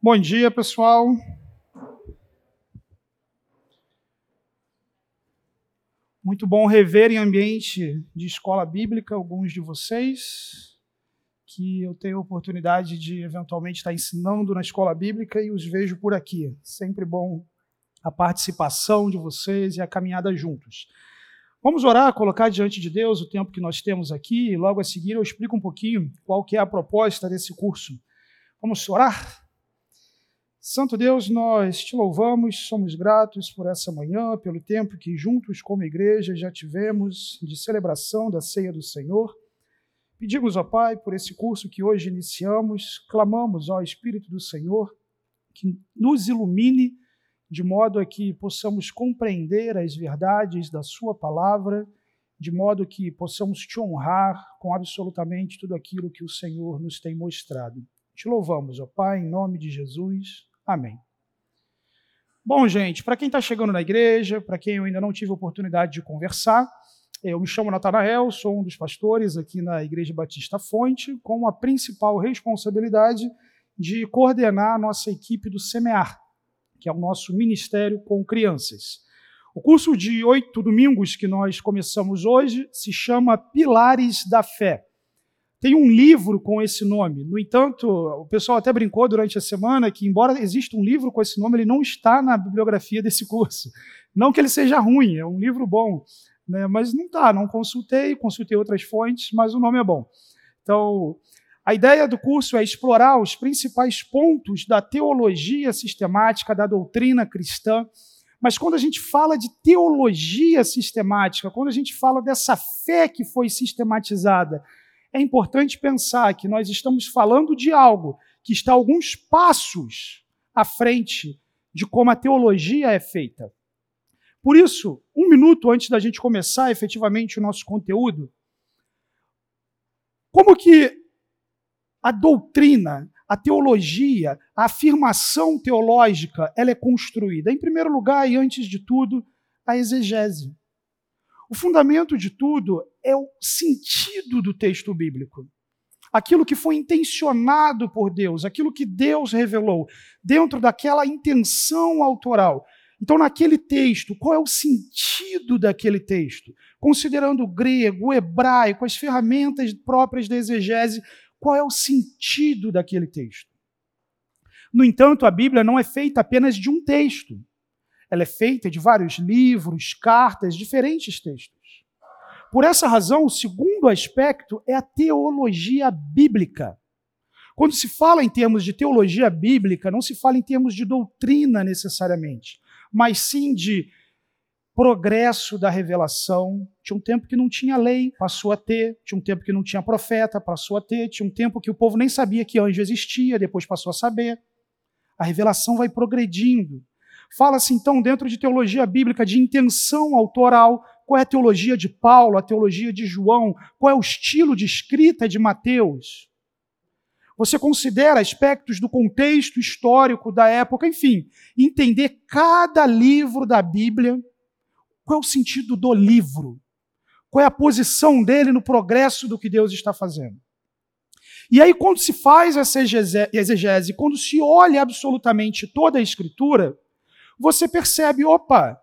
Bom dia, pessoal. Muito bom rever em ambiente de escola bíblica alguns de vocês que eu tenho a oportunidade de eventualmente estar ensinando na escola bíblica e os vejo por aqui. Sempre bom a participação de vocês e a caminhada juntos. Vamos orar, colocar diante de Deus o tempo que nós temos aqui e logo a seguir eu explico um pouquinho qual que é a proposta desse curso. Vamos orar? Santo Deus, nós te louvamos, somos gratos por essa manhã, pelo tempo que juntos como igreja já tivemos de celebração da ceia do Senhor. Pedimos, ó Pai, por esse curso que hoje iniciamos, clamamos ao Espírito do Senhor que nos ilumine de modo a que possamos compreender as verdades da Sua palavra, de modo que possamos te honrar com absolutamente tudo aquilo que o Senhor nos tem mostrado. Te louvamos, ó Pai, em nome de Jesus. Amém. Bom, gente, para quem está chegando na igreja, para quem eu ainda não tive oportunidade de conversar, eu me chamo Natanael, sou um dos pastores aqui na Igreja Batista Fonte, com a principal responsabilidade de coordenar a nossa equipe do SEMEAR, que é o nosso ministério com crianças. O curso de oito domingos que nós começamos hoje se chama Pilares da Fé. Tem um livro com esse nome. No entanto, o pessoal até brincou durante a semana que, embora exista um livro com esse nome, ele não está na bibliografia desse curso. Não que ele seja ruim, é um livro bom, né? mas não está. Não consultei, consultei outras fontes, mas o nome é bom. Então, a ideia do curso é explorar os principais pontos da teologia sistemática, da doutrina cristã. Mas quando a gente fala de teologia sistemática, quando a gente fala dessa fé que foi sistematizada, é importante pensar que nós estamos falando de algo que está alguns passos à frente de como a teologia é feita. Por isso, um minuto antes da gente começar efetivamente o nosso conteúdo, como que a doutrina, a teologia, a afirmação teológica, ela é construída? Em primeiro lugar, e antes de tudo, a exegese. O fundamento de tudo é o sentido do texto bíblico. Aquilo que foi intencionado por Deus, aquilo que Deus revelou, dentro daquela intenção autoral. Então, naquele texto, qual é o sentido daquele texto? Considerando o grego, o hebraico, as ferramentas próprias da exegese, qual é o sentido daquele texto? No entanto, a Bíblia não é feita apenas de um texto. Ela é feita de vários livros, cartas, diferentes textos. Por essa razão, o segundo aspecto é a teologia bíblica. Quando se fala em termos de teologia bíblica, não se fala em termos de doutrina necessariamente, mas sim de progresso da revelação. Tinha um tempo que não tinha lei, passou a ter. Tinha um tempo que não tinha profeta, passou a ter. Tinha um tempo que o povo nem sabia que anjo existia, depois passou a saber. A revelação vai progredindo. Fala-se então, dentro de teologia bíblica, de intenção autoral. Qual é a teologia de Paulo, a teologia de João? Qual é o estilo de escrita de Mateus? Você considera aspectos do contexto histórico da época, enfim, entender cada livro da Bíblia. Qual é o sentido do livro? Qual é a posição dele no progresso do que Deus está fazendo? E aí, quando se faz essa exegese, quando se olha absolutamente toda a Escritura, você percebe, opa,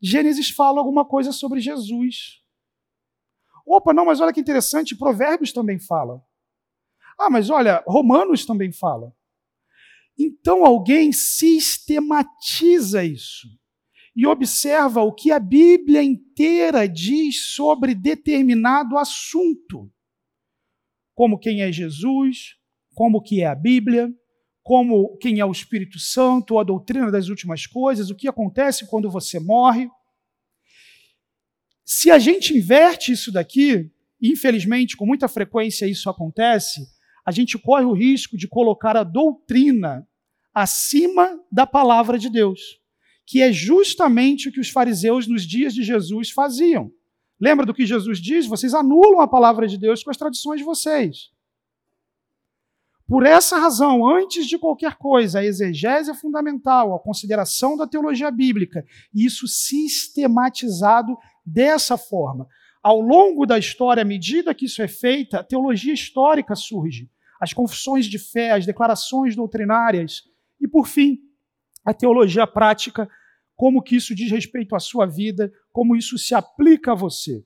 Gênesis fala alguma coisa sobre Jesus. Opa, não, mas olha que interessante, Provérbios também fala. Ah, mas olha, Romanos também fala. Então alguém sistematiza isso e observa o que a Bíblia inteira diz sobre determinado assunto. Como quem é Jesus, como que é a Bíblia, como quem é o Espírito Santo, a doutrina das últimas coisas, o que acontece quando você morre. Se a gente inverte isso daqui, infelizmente com muita frequência isso acontece, a gente corre o risco de colocar a doutrina acima da palavra de Deus, que é justamente o que os fariseus nos dias de Jesus faziam. Lembra do que Jesus diz? Vocês anulam a palavra de Deus com as tradições de vocês. Por essa razão, antes de qualquer coisa, a exegese é fundamental, a consideração da teologia bíblica, e isso sistematizado dessa forma. Ao longo da história, à medida que isso é feita, a teologia histórica surge. As confissões de fé, as declarações doutrinárias, E por fim, a teologia prática, como que isso diz respeito à sua vida, como isso se aplica a você.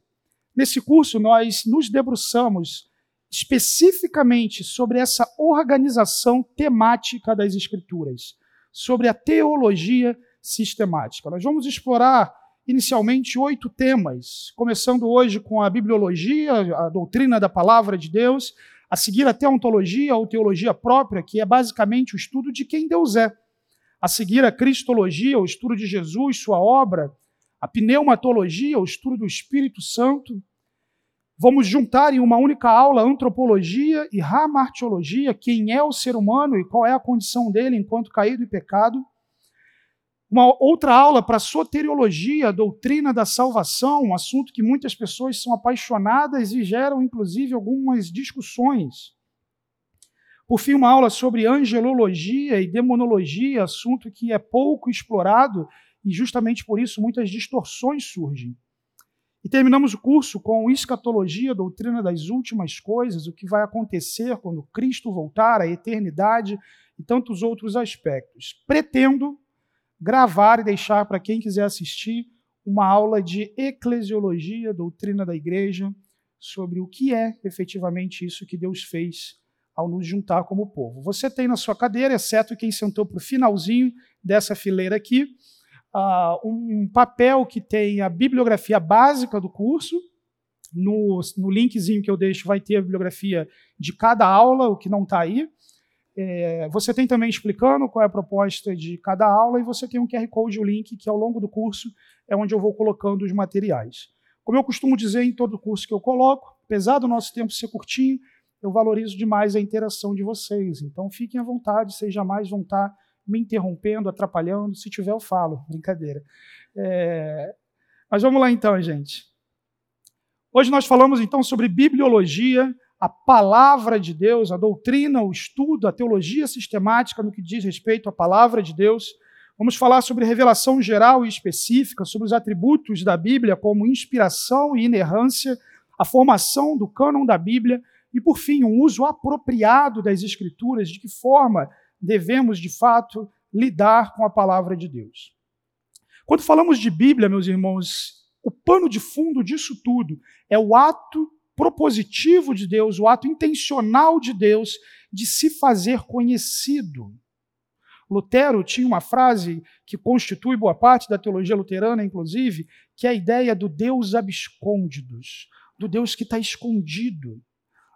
Nesse curso, nós nos debruçamos especificamente sobre essa organização temática das Escrituras, sobre a teologia sistemática. Nós vamos explorar inicialmente oito temas, começando hoje com a bibliologia, a doutrina da palavra de Deus, a seguir a teontologia ou teologia própria, que é basicamente o estudo de quem Deus é, a seguir a cristologia, o estudo de Jesus, sua obra, a pneumatologia, o estudo do Espírito Santo, Vamos juntar em uma única aula antropologia e ramartiologia, quem é o ser humano e qual é a condição dele enquanto caído e pecado. Uma outra aula para soteriologia, doutrina da salvação, um assunto que muitas pessoas são apaixonadas e geram inclusive algumas discussões. Por fim, uma aula sobre angelologia e demonologia, assunto que é pouco explorado e justamente por isso muitas distorções surgem. E terminamos o curso com escatologia, doutrina das últimas coisas, o que vai acontecer quando Cristo voltar, a eternidade e tantos outros aspectos. Pretendo gravar e deixar para quem quiser assistir uma aula de eclesiologia, doutrina da igreja, sobre o que é efetivamente isso que Deus fez ao nos juntar como povo. Você tem na sua cadeira, exceto quem sentou para o finalzinho dessa fileira aqui, uh, um papel que tem a bibliografia básica do curso. No, no linkzinho que eu deixo vai ter a bibliografia de cada aula, o que não está aí. É, você tem também explicando qual é a proposta de cada aula e você tem um QR Code, o link, que ao longo do curso é onde eu vou colocando os materiais. Como eu costumo dizer em todo curso que eu coloco, apesar do nosso tempo ser curtinho, eu valorizo demais a interação de vocês. Então fiquem à vontade, vocês jamais vão estar me interrompendo, atrapalhando. Se tiver, eu falo. Brincadeira. É... Mas vamos lá então, gente. Hoje nós falamos então sobre bibliologia, a palavra de Deus, a doutrina, o estudo, a teologia sistemática no que diz respeito à palavra de Deus. Vamos falar sobre revelação geral e específica, sobre os atributos da Bíblia, como inspiração e inerrância, a formação do cânon da Bíblia e, por fim, um uso apropriado das Escrituras, de que forma devemos, de fato, lidar com a palavra de Deus. Quando falamos de Bíblia, meus irmãos, o pano de fundo disso tudo é o ato propositivo de Deus, o ato intencional de Deus de se fazer conhecido. Lutero tinha uma frase que constitui boa parte da teologia luterana, inclusive, que é a ideia do Deus abscôndidos, do Deus que está escondido.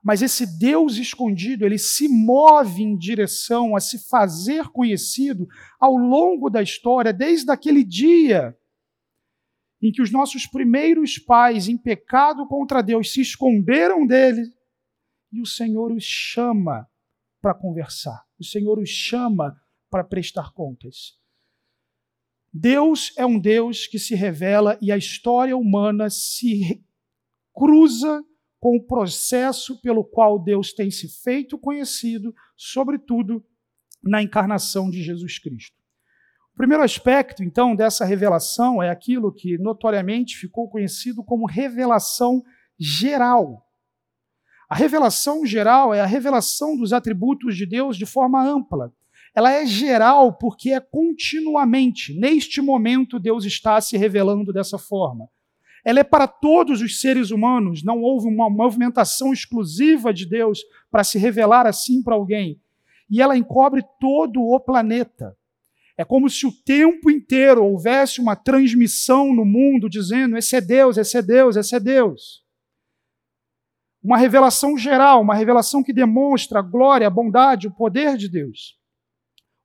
Mas esse Deus escondido, ele se move em direção a se fazer conhecido ao longo da história, desde aquele dia em que os nossos primeiros pais, em pecado contra Deus, se esconderam dele, e o Senhor os chama para conversar, o Senhor os chama para prestar contas. Deus é um Deus que se revela e a história humana se cruza com o processo pelo qual Deus tem se feito conhecido, sobretudo na encarnação de Jesus Cristo. O primeiro aspecto, então, dessa revelação é aquilo que notoriamente ficou conhecido como revelação geral. A revelação geral é a revelação dos atributos de Deus de forma ampla. Ela é geral porque é continuamente. Neste momento, Deus está se revelando dessa forma ela é para todos os seres humanos, não houve uma movimentação exclusiva de Deus para se revelar assim para alguém. E ela encobre todo o planeta. É como se o tempo inteiro houvesse uma transmissão no mundo dizendo: esse é Deus, esse é Deus, esse é Deus. Uma revelação geral, uma revelação que demonstra a glória, a bondade, o poder de Deus.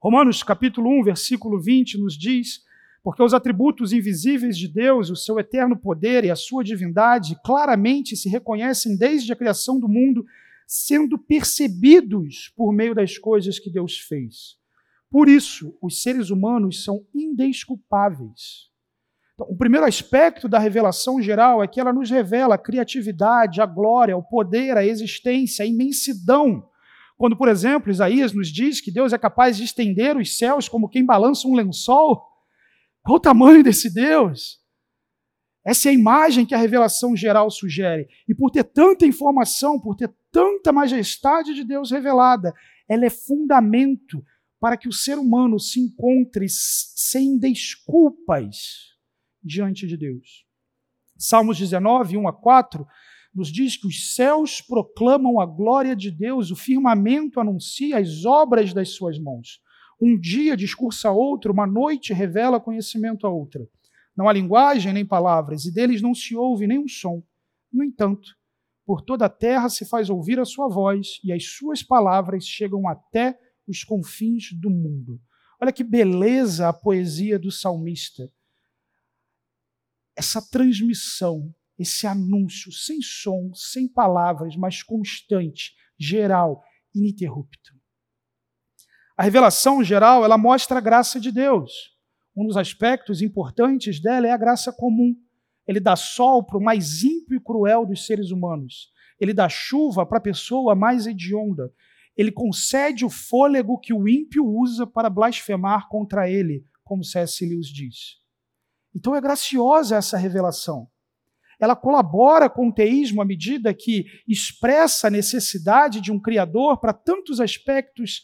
Romanos capítulo 1, versículo 20 nos diz porque os atributos invisíveis de Deus, o seu eterno poder e a sua divindade, claramente se reconhecem desde a criação do mundo, sendo percebidos por meio das coisas que Deus fez. Por isso, os seres humanos são indesculpáveis. Então, o primeiro aspecto da revelação geral é que ela nos revela a criatividade, a glória, o poder, a existência, a imensidão. Quando, por exemplo, Isaías nos diz que Deus é capaz de estender os céus como quem balança um lençol, qual o tamanho desse Deus? Essa é a imagem que a revelação geral sugere. E por ter tanta informação, por ter tanta majestade de Deus revelada, ela é fundamento para que o ser humano se encontre sem desculpas diante de Deus. Salmos 19, 1 a 4, nos diz que os céus proclamam a glória de Deus, o firmamento anuncia as obras das suas mãos. Um dia discursa outro, uma noite revela conhecimento a outra. Não há linguagem nem palavras, e deles não se ouve nenhum som. No entanto, por toda a terra se faz ouvir a sua voz, e as suas palavras chegam até os confins do mundo. Olha que beleza a poesia do salmista. Essa transmissão, esse anúncio, sem som, sem palavras, mas constante, geral, ininterrupto. A revelação geral, ela mostra a graça de Deus. Um dos aspectos importantes dela é a graça comum. Ele dá sol para o mais ímpio e cruel dos seres humanos. Ele dá chuva para a pessoa mais hedionda. Ele concede o fôlego que o ímpio usa para blasfemar contra ele, como C.S. Lewis diz. Então é graciosa essa revelação. Ela colabora com o teísmo à medida que expressa a necessidade de um Criador para tantos aspectos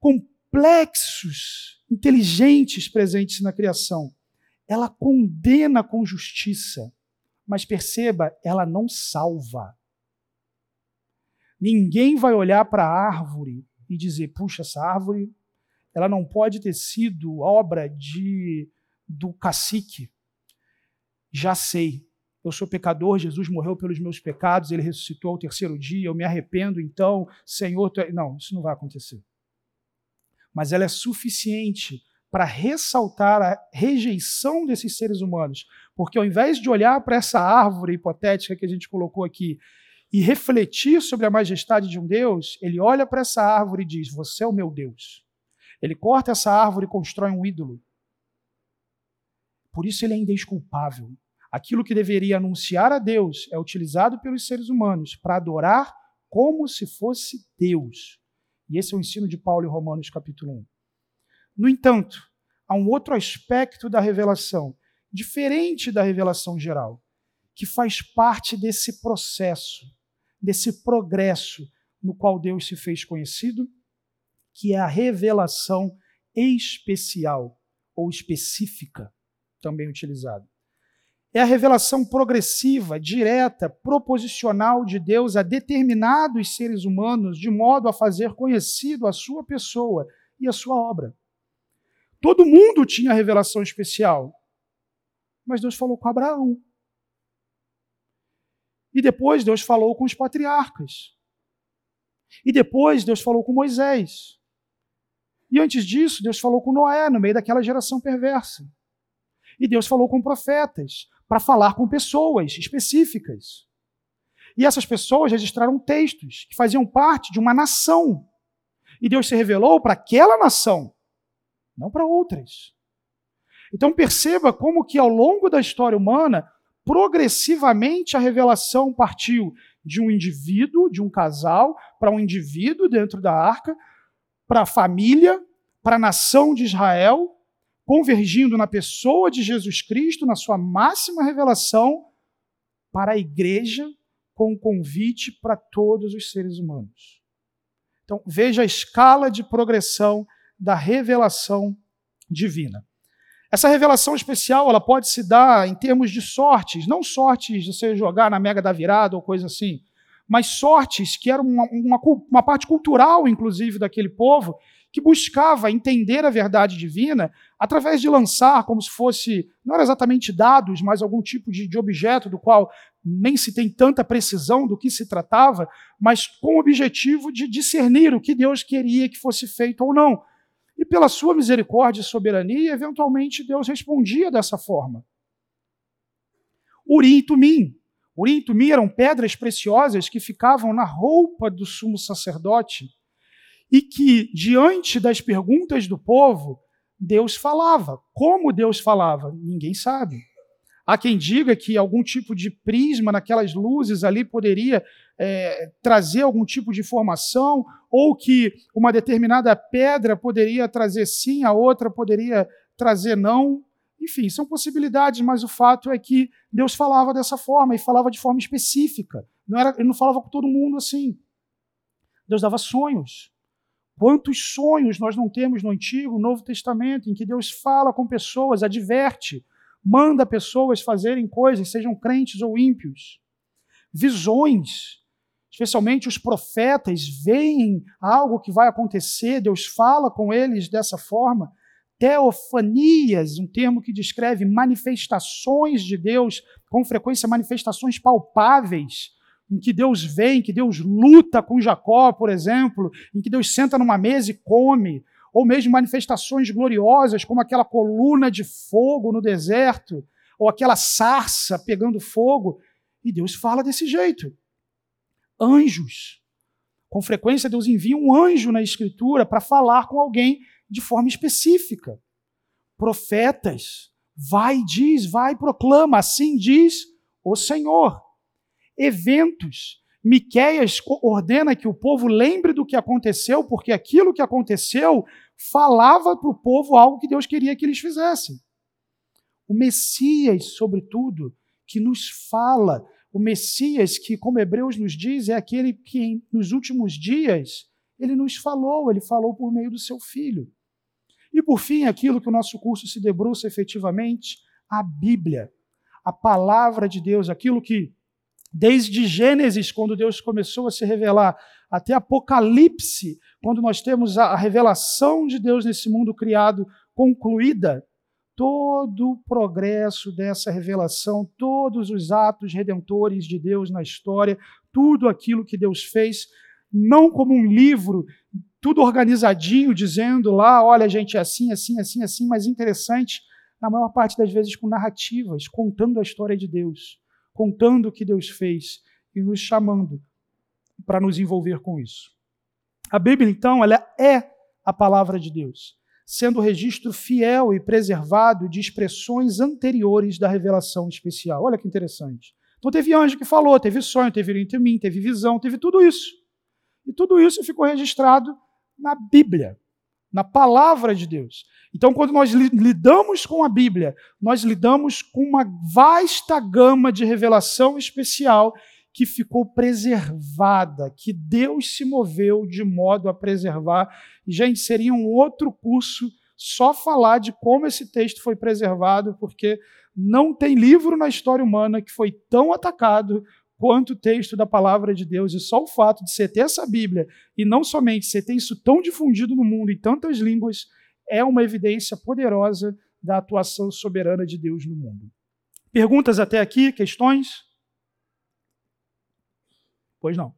complexos, inteligentes presentes na criação. Ela condena com justiça, mas perceba, ela não salva. Ninguém vai olhar para a árvore e dizer: puxa, essa árvore ela não pode ter sido obra de do cacique. Já sei, eu sou pecador, Jesus morreu pelos meus pecados, ele ressuscitou ao terceiro dia, eu me arrependo, então, Senhor, tu é... não, isso não vai acontecer mas ela é suficiente para ressaltar a rejeição desses seres humanos. Porque ao invés de olhar para essa árvore hipotética que a gente colocou aqui e refletir sobre a majestade de um Deus, ele olha para essa árvore e diz: Você é o meu Deus. Ele corta essa árvore e constrói um ídolo. Por isso ele é indesculpável. Aquilo que deveria anunciar a Deus é utilizado pelos seres humanos para adorar como se fosse Deus. E esse é o ensino de Paulo em Romanos capítulo 1. No entanto, há um outro aspecto da revelação, diferente da revelação geral, que faz parte desse processo, desse progresso no qual Deus se fez conhecido, que é a revelação especial ou específica, também utilizada é a revelação progressiva, direta, proposicional de Deus a determinados seres humanos, de modo a fazer conhecido a sua pessoa e a sua obra. Todo mundo tinha revelação especial, mas Deus falou com Abraão. E depois Deus falou com os patriarcas. E depois Deus falou com Moisés. E antes disso, Deus falou com Noé, no meio daquela geração perversa. E Deus falou com profetas para falar com pessoas específicas. E essas pessoas registraram textos que faziam parte de uma nação. E Deus se revelou para aquela nação, não para outras. Então perceba como que ao longo da história humana, progressivamente a revelação partiu de um indivíduo, de um casal, para um indivíduo dentro da arca, para a família, para a nação de Israel, convergindo na pessoa de Jesus Cristo, na sua máxima revelação, para a igreja, com um convite para todos os seres humanos. Então, veja a escala de progressão da revelação divina. Essa revelação especial ela pode se dar em termos de sortes, não sortes de você jogar na mega da virada ou coisa assim, mas sortes que eram uma, uma, uma parte cultural, inclusive, daquele povo, que buscava entender a verdade divina através de lançar como se fosse, não era exatamente dados, mas algum tipo de, de objeto do qual nem se tem tanta precisão do que se tratava, mas com o objetivo de discernir o que Deus queria que fosse feito ou não. E pela sua misericórdia e soberania, eventualmente Deus respondia dessa forma. Urim e Tumim. Urim e Tumim eram pedras preciosas que ficavam na roupa do sumo sacerdote e que, diante das perguntas do povo, Deus falava. Como Deus falava? Ninguém sabe. Há quem diga que algum tipo de prisma naquelas luzes ali poderia é, trazer algum tipo de informação, ou que uma determinada pedra poderia trazer sim, a outra poderia trazer não. Enfim, são possibilidades, mas o fato é que Deus falava dessa forma e falava de forma específica. Não era, ele não falava com todo mundo assim. Deus dava sonhos Quantos sonhos nós não temos no Antigo, no Novo Testamento, em que Deus fala com pessoas, adverte, manda pessoas fazerem coisas, sejam crentes ou ímpios. Visões, especialmente os profetas, veem algo que vai acontecer, Deus fala com eles dessa forma. Teofanias, um termo que descreve manifestações de Deus, com frequência manifestações palpáveis, em que Deus vem, em que Deus luta com Jacó, por exemplo, em que Deus senta numa mesa e come, ou mesmo manifestações gloriosas, como aquela coluna de fogo no deserto, ou aquela sarça pegando fogo, e Deus fala desse jeito. Anjos. Com frequência, Deus envia um anjo na Escritura para falar com alguém de forma específica. Profetas. Vai diz, vai proclama, assim diz o Senhor. Eventos. Miqueias ordena que o povo lembre do que aconteceu, porque aquilo que aconteceu falava para o povo algo que Deus queria que eles fizessem. O Messias, sobretudo, que nos fala, o Messias que, como Hebreus nos diz, é aquele que nos últimos dias ele nos falou, ele falou por meio do seu filho. E por fim, aquilo que o nosso curso se debruça efetivamente, a Bíblia, a palavra de Deus, aquilo que desde Gênesis, quando Deus começou a se revelar, até Apocalipse, quando nós temos a revelação de Deus nesse mundo criado concluída, todo o progresso dessa revelação, todos os atos redentores de Deus na história, tudo aquilo que Deus fez, não como um livro, tudo organizadinho, dizendo lá, olha, gente, é assim, assim, assim, assim, mas interessante, na maior parte das vezes com narrativas, contando a história de Deus contando o que Deus fez e nos chamando para nos envolver com isso. A Bíblia, então, ela é a palavra de Deus, sendo o registro fiel e preservado de expressões anteriores da revelação especial. Olha que interessante. Então teve anjo que falou, teve sonho, teve entre mim, teve visão, teve tudo isso. E tudo isso ficou registrado na Bíblia na palavra de Deus. Então, quando nós lidamos com a Bíblia, nós lidamos com uma vasta gama de revelação especial que ficou preservada, que Deus se moveu de modo a preservar. Gente, seria um outro curso só falar de como esse texto foi preservado, porque não tem livro na história humana que foi tão atacado quanto texto da palavra de Deus. E só o fato de você ter essa Bíblia, e não somente você ter isso tão difundido no mundo em tantas línguas, é uma evidência poderosa da atuação soberana de Deus no mundo. Perguntas até aqui? Questões? Pois não.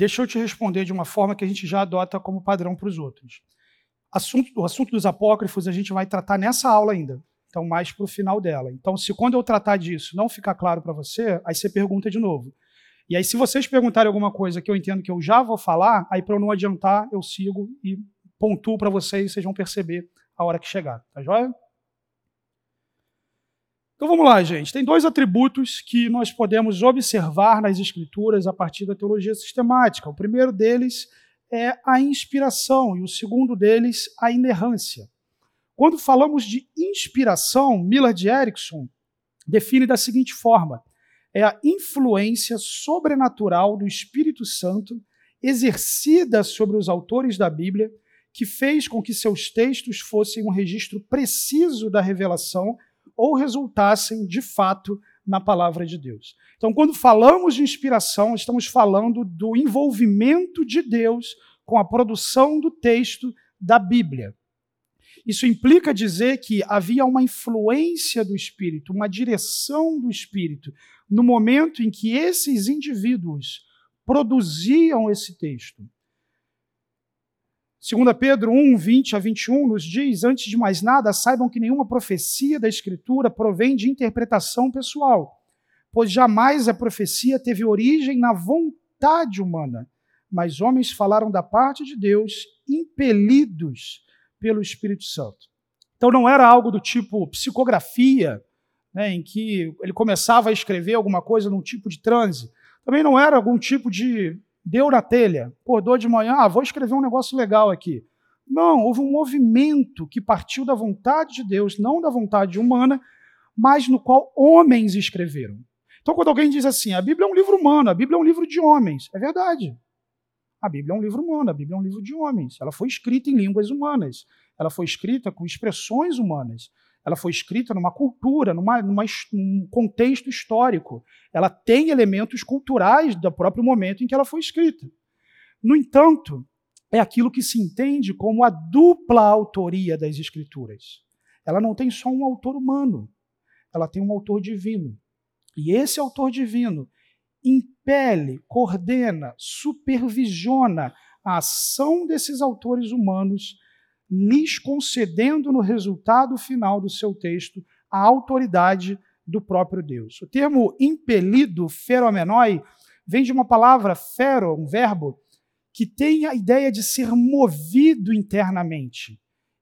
Deixa eu te responder de uma forma que a gente já adota como padrão para os outros. Assunto, o assunto dos apócrifos a gente vai tratar nessa aula ainda, então mais para o final dela. Então, se quando eu tratar disso não ficar claro para você, aí você pergunta de novo. E aí, se vocês perguntarem alguma coisa que eu entendo que eu já vou falar, aí para eu não adiantar, eu sigo e pontuo para vocês, vocês vão perceber a hora que chegar. Tá joia? Então vamos lá, gente. Tem dois atributos que nós podemos observar nas Escrituras a partir da teologia sistemática. O primeiro deles é a inspiração e o segundo deles, a inerrância. Quando falamos de inspiração, Millard Erickson define da seguinte forma: é a influência sobrenatural do Espírito Santo exercida sobre os autores da Bíblia, que fez com que seus textos fossem um registro preciso da revelação ou resultassem de fato na palavra de Deus. Então, quando falamos de inspiração, estamos falando do envolvimento de Deus com a produção do texto da Bíblia. Isso implica dizer que havia uma influência do Espírito, uma direção do Espírito, no momento em que esses indivíduos produziam esse texto. 2 Pedro 1, 20 a 21 nos diz: Antes de mais nada, saibam que nenhuma profecia da Escritura provém de interpretação pessoal, pois jamais a profecia teve origem na vontade humana, mas homens falaram da parte de Deus, impelidos pelo Espírito Santo. Então não era algo do tipo psicografia, né, em que ele começava a escrever alguma coisa num tipo de transe. Também não era algum tipo de deu na telha, acordou de manhã, ah, vou escrever um negócio legal aqui. Não, houve um movimento que partiu da vontade de Deus, não da vontade humana, mas no qual homens escreveram. Então, quando alguém diz assim, a Bíblia é um livro humano, a Bíblia é um livro de homens, é verdade. A Bíblia é um livro humano, a Bíblia é um livro de homens. Ela foi escrita em línguas humanas, ela foi escrita com expressões humanas, ela foi escrita numa cultura, numa, numa, num contexto histórico. Ela tem elementos culturais do próprio momento em que ela foi escrita. No entanto, é aquilo que se entende como a dupla autoria das Escrituras. Ela não tem só um autor humano, ela tem um autor divino. E esse autor divino impele, coordena, supervisiona a ação desses autores humanos lhes concedendo no resultado final do seu texto a autoridade do próprio Deus. O termo impelido, feromenoi, vem de uma palavra fero, um verbo, que tem a ideia de ser movido internamente,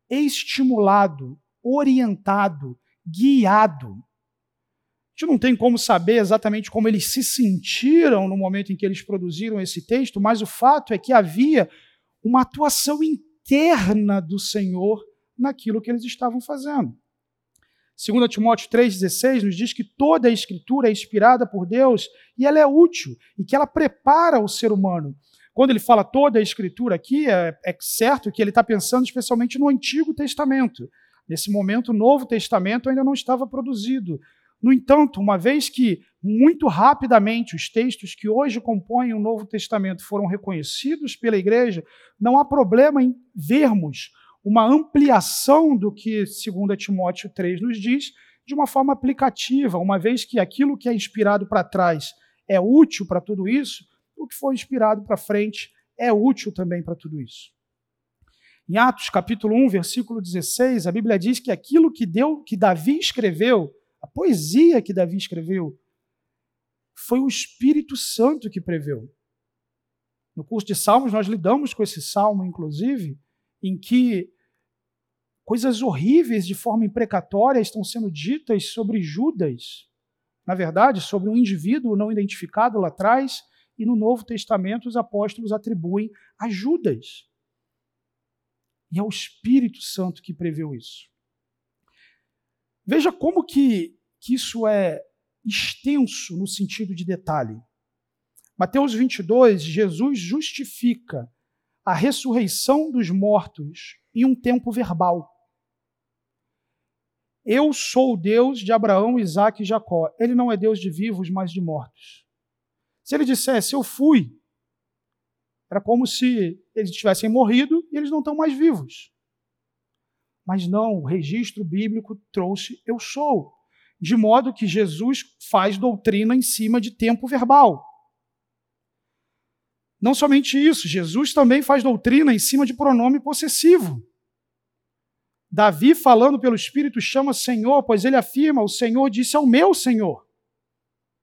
estimulado, orientado, guiado. A gente não tem como saber exatamente como eles se sentiram no momento em que eles produziram esse texto, mas o fato é que havia uma atuação interna eterna do Senhor naquilo que eles estavam fazendo. 2 Timóteo 3,16 nos diz que toda a escritura é inspirada por Deus e ela é útil e que ela prepara o ser humano. Quando ele fala toda a escritura aqui, é, é certo que ele está pensando especialmente no Antigo Testamento. Nesse momento, o Novo Testamento ainda não estava produzido. No entanto, uma vez que muito rapidamente os textos que hoje compõem o Novo Testamento foram reconhecidos pela igreja, não há problema em vermos uma ampliação do que 2 Timóteo 3 nos diz de uma forma aplicativa, uma vez que aquilo que é inspirado para trás é útil para tudo isso, o que foi inspirado para frente é útil também para tudo isso. Em Atos capítulo 1, versículo 16, a Bíblia diz que aquilo que deu, que Davi escreveu, a poesia que Davi escreveu, foi o Espírito Santo que preveu. No curso de Salmos, nós lidamos com esse salmo, inclusive, em que coisas horríveis de forma imprecatória estão sendo ditas sobre Judas. Na verdade, sobre um indivíduo não identificado lá atrás, e no Novo Testamento os apóstolos atribuem a Judas. E é o Espírito Santo que preveu isso. Veja como que, que isso é extenso no sentido de detalhe. Mateus 22, Jesus justifica a ressurreição dos mortos em um tempo verbal. Eu sou o Deus de Abraão, Isaac e Jacó. Ele não é Deus de vivos, mas de mortos. Se ele dissesse, eu fui, era como se eles tivessem morrido e eles não estão mais vivos. Mas não, o registro bíblico trouxe eu sou de modo que Jesus faz doutrina em cima de tempo verbal. Não somente isso, Jesus também faz doutrina em cima de pronome possessivo. Davi, falando pelo Espírito, chama Senhor, pois ele afirma: O Senhor disse ao meu Senhor.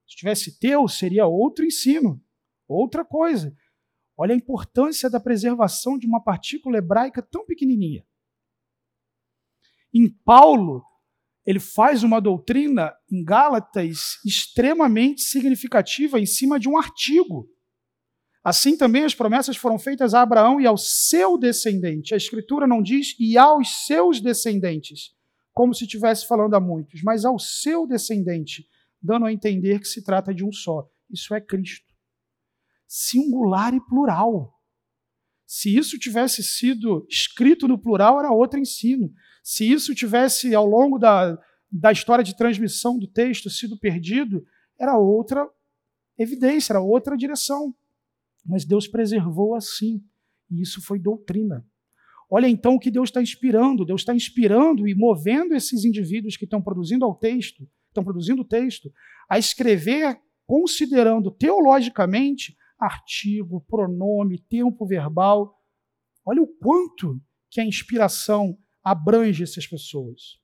Se tivesse teu, seria outro ensino, outra coisa. Olha a importância da preservação de uma partícula hebraica tão pequenininha. Em Paulo, ele faz uma doutrina em Gálatas extremamente significativa em cima de um artigo. Assim também as promessas foram feitas a Abraão e ao seu descendente. A Escritura não diz e aos seus descendentes, como se estivesse falando a muitos, mas ao seu descendente, dando a entender que se trata de um só. Isso é Cristo. Singular e plural. Se isso tivesse sido escrito no plural, era outro ensino. Se isso tivesse, ao longo da, da história de transmissão do texto, sido perdido, era outra evidência, era outra direção. Mas Deus preservou assim. E isso foi doutrina. Olha então o que Deus está inspirando. Deus está inspirando e movendo esses indivíduos que estão produzindo ao texto, estão produzindo o texto, a escrever considerando teologicamente artigo, pronome, tempo verbal. Olha o quanto que a inspiração abrange essas pessoas.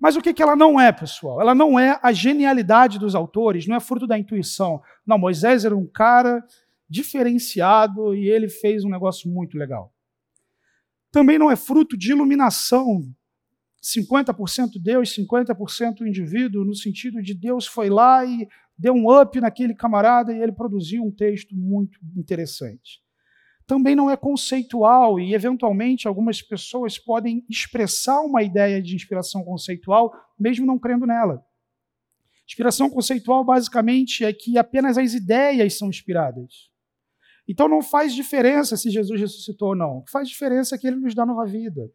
Mas o que, que ela não é, pessoal? Ela não é a genialidade dos autores, não é fruto da intuição. Não, Moisés era um cara diferenciado e ele fez um negócio muito legal. Também não é fruto de iluminação. 50% Deus, 50% indivíduo, no sentido de Deus foi lá e deu um up naquele camarada e ele produziu um texto muito interessante. Também não é conceitual e, eventualmente, algumas pessoas podem expressar uma ideia de inspiração conceitual, mesmo não crendo nela. Inspiração conceitual, basicamente, é que apenas as ideias são inspiradas. Então não faz diferença se Jesus ressuscitou ou não. O que faz diferença é que ele nos dá nova vida. O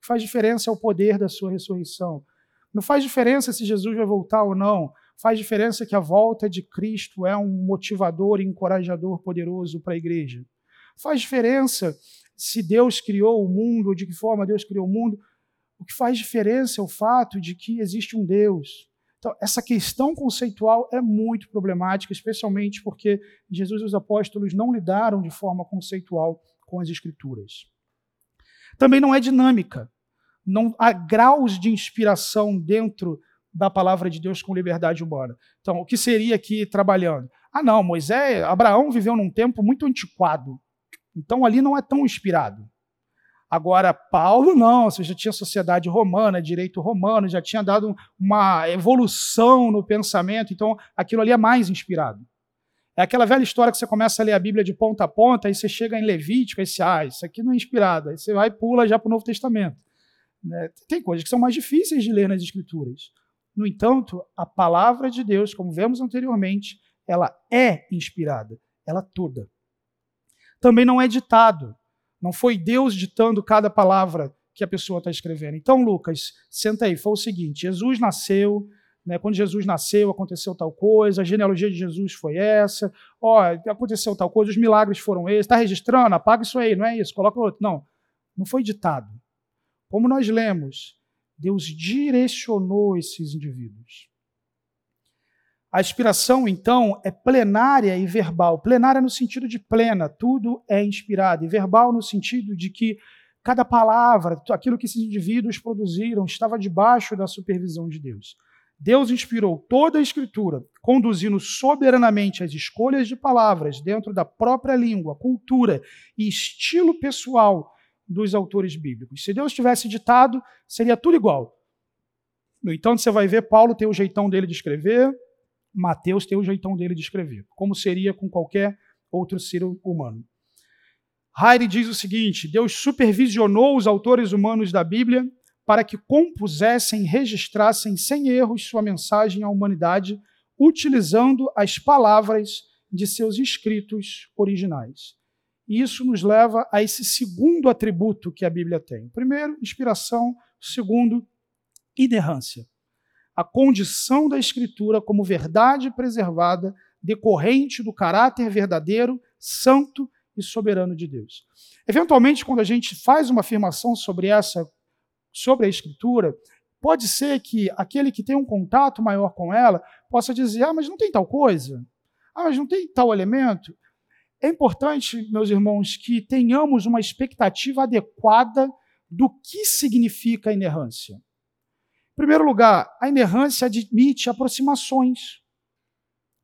que faz diferença é o poder da sua ressurreição. Não faz diferença se Jesus vai voltar ou não. Faz diferença que a volta de Cristo é um motivador e encorajador poderoso para a igreja. Faz diferença se Deus criou o mundo, de que forma Deus criou o mundo. O que faz diferença é o fato de que existe um Deus então, essa questão conceitual é muito problemática, especialmente porque Jesus e os apóstolos não lidaram de forma conceitual com as Escrituras. Também não é dinâmica. Não há graus de inspiração dentro da palavra de Deus com liberdade humana. Então, o que seria aqui trabalhando? Ah, não, Moisés, Abraão viveu num tempo muito antiquado. Então, ali não é tão inspirado. Agora, Paulo não, você já tinha sociedade romana, direito romano, já tinha dado uma evolução no pensamento, então aquilo ali é mais inspirado. É aquela velha história que você começa a ler a Bíblia de ponta a ponta, aí você chega em Levítico, aí você, ah, isso aqui não é inspirado, aí você vai e pula já para o Novo Testamento. Né? Tem coisas que são mais difíceis de ler nas Escrituras. No entanto, a palavra de Deus, como vemos anteriormente, ela é inspirada, ela toda. Também não é ditado. Não foi Deus ditando cada palavra que a pessoa está escrevendo. Então, Lucas, senta aí, foi o seguinte: Jesus nasceu, né, quando Jesus nasceu, aconteceu tal coisa, a genealogia de Jesus foi essa, ó, aconteceu tal coisa, os milagres foram esses, está registrando, apaga isso aí, não é isso, coloca outro. Não, não foi ditado. Como nós lemos, Deus direcionou esses indivíduos. A inspiração, então, é plenária e verbal. Plenária no sentido de plena, tudo é inspirado, e verbal no sentido de que cada palavra, aquilo que esses indivíduos produziram, estava debaixo da supervisão de Deus. Deus inspirou toda a Escritura, conduzindo soberanamente as escolhas de palavras dentro da própria língua, cultura e estilo pessoal dos autores bíblicos. Se Deus tivesse ditado, seria tudo igual. No entanto, você vai ver, Paulo tem o jeitão dele de escrever, Mateus tem o jeitão dele de escrever, como seria com qualquer outro ser humano. Heide diz o seguinte: Deus supervisionou os autores humanos da Bíblia para que compusessem registrassem sem erros sua mensagem à humanidade, utilizando as palavras de seus escritos originais. E isso nos leva a esse segundo atributo que a Bíblia tem. Primeiro, inspiração. Segundo, inerrância a condição da Escritura como verdade preservada, decorrente do caráter verdadeiro, santo e soberano de Deus. Eventualmente, quando a gente faz uma afirmação sobre essa, sobre a Escritura, pode ser que aquele que tem um contato maior com ela possa dizer: ah, mas não tem tal coisa, ah, mas não tem tal elemento. É importante, meus irmãos, que tenhamos uma expectativa adequada do que significa a inerrância. Em primeiro lugar, a inerrância admite aproximações.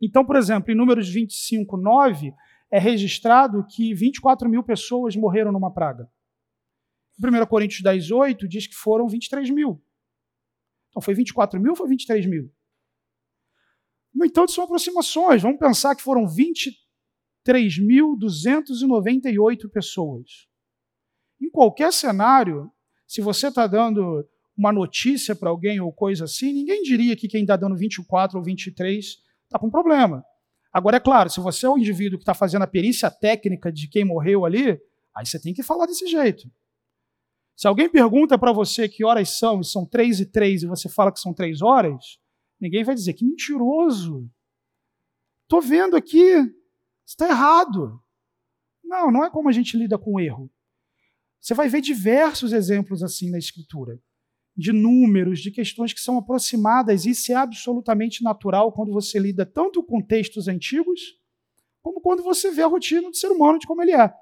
Então, por exemplo, em Números 25, 9, é registrado que 24 mil pessoas morreram numa praga. Em 1 Coríntios 10, 8 diz que foram 23 mil. Então, foi 24 mil ou foi 23 mil? No entanto, são aproximações. Vamos pensar que foram 23.298 pessoas. Em qualquer cenário, se você está dando uma notícia para alguém ou coisa assim, ninguém diria que quem está dando 24 ou 23 está com problema. Agora, é claro, se você é o indivíduo que está fazendo a perícia técnica de quem morreu ali, aí você tem que falar desse jeito. Se alguém pergunta para você que horas são, e são três e três, e você fala que são três horas, ninguém vai dizer que mentiroso. Estou vendo aqui, está errado. Não, não é como a gente lida com o erro. Você vai ver diversos exemplos assim na Escritura de números, de questões que são aproximadas. Isso é absolutamente natural quando você lida tanto com textos antigos como quando você vê a rotina do ser humano de como ele é.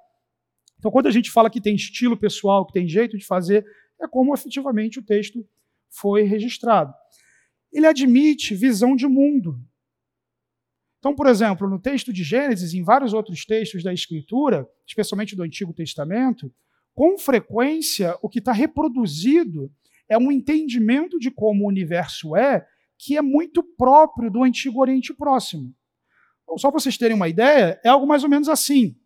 Então, quando a gente fala que tem estilo pessoal, que tem jeito de fazer, é como efetivamente o texto foi registrado. Ele admite visão de mundo. Então, por exemplo, no texto de Gênesis, em vários outros textos da Escritura, especialmente do Antigo Testamento, com frequência o que está reproduzido é um entendimento de como o universo é, que é muito próprio do Antigo Oriente Próximo. Só para vocês terem uma ideia, é algo mais ou menos assim.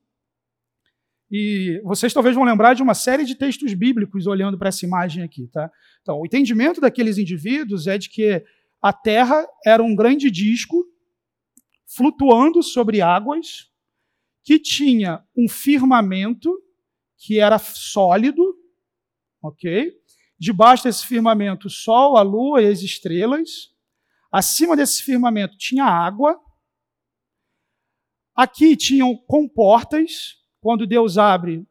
E vocês talvez vão lembrar de uma série de textos bíblicos olhando para essa imagem aqui. Tá? Então, o entendimento daqueles indivíduos é de que a Terra era um grande disco flutuando sobre águas, que tinha um firmamento que era sólido, ok? Debaixo desse firmamento, o Sol, a Lua e as estrelas. Acima desse firmamento tinha água. Aqui tinham comportas quando Deus abre,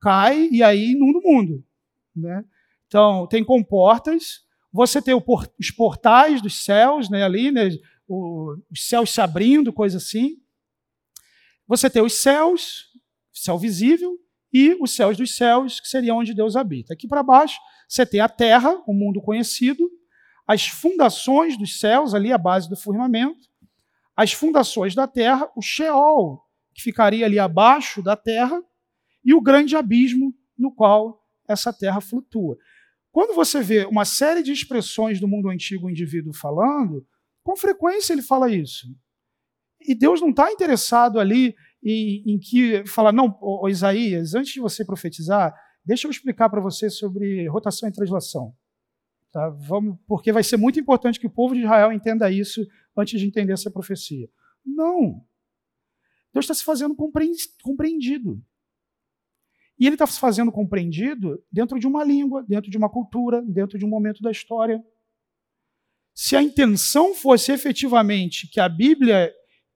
cai e aí inunda o mundo. Né? Então, tem comportas, você tem os portais dos céus né, ali, né, o, os céus se abrindo, coisa assim. Você tem os céus, céu visível, e os céus dos céus, que seria onde Deus habita. Aqui para baixo, você tem a terra, o mundo conhecido, as fundações dos céus, ali a base do firmamento, as fundações da terra, o Sheol, que ficaria ali abaixo da terra, e o grande abismo no qual essa terra flutua. Quando você vê uma série de expressões do mundo antigo indivíduo falando, com frequência ele fala isso. E Deus não está interessado ali em, em, que fala, não, ô, ô, Isaías, antes de você profetizar, deixa eu explicar para você sobre rotação e translação. Tá? Vamos, porque vai ser muito importante que o povo de Israel entenda isso antes de entender essa profecia. Não. Deus está se fazendo compreendido. E ele está se fazendo compreendido dentro de uma língua, dentro de uma cultura, dentro de um momento da história. Se a intenção fosse efetivamente que a Bíblia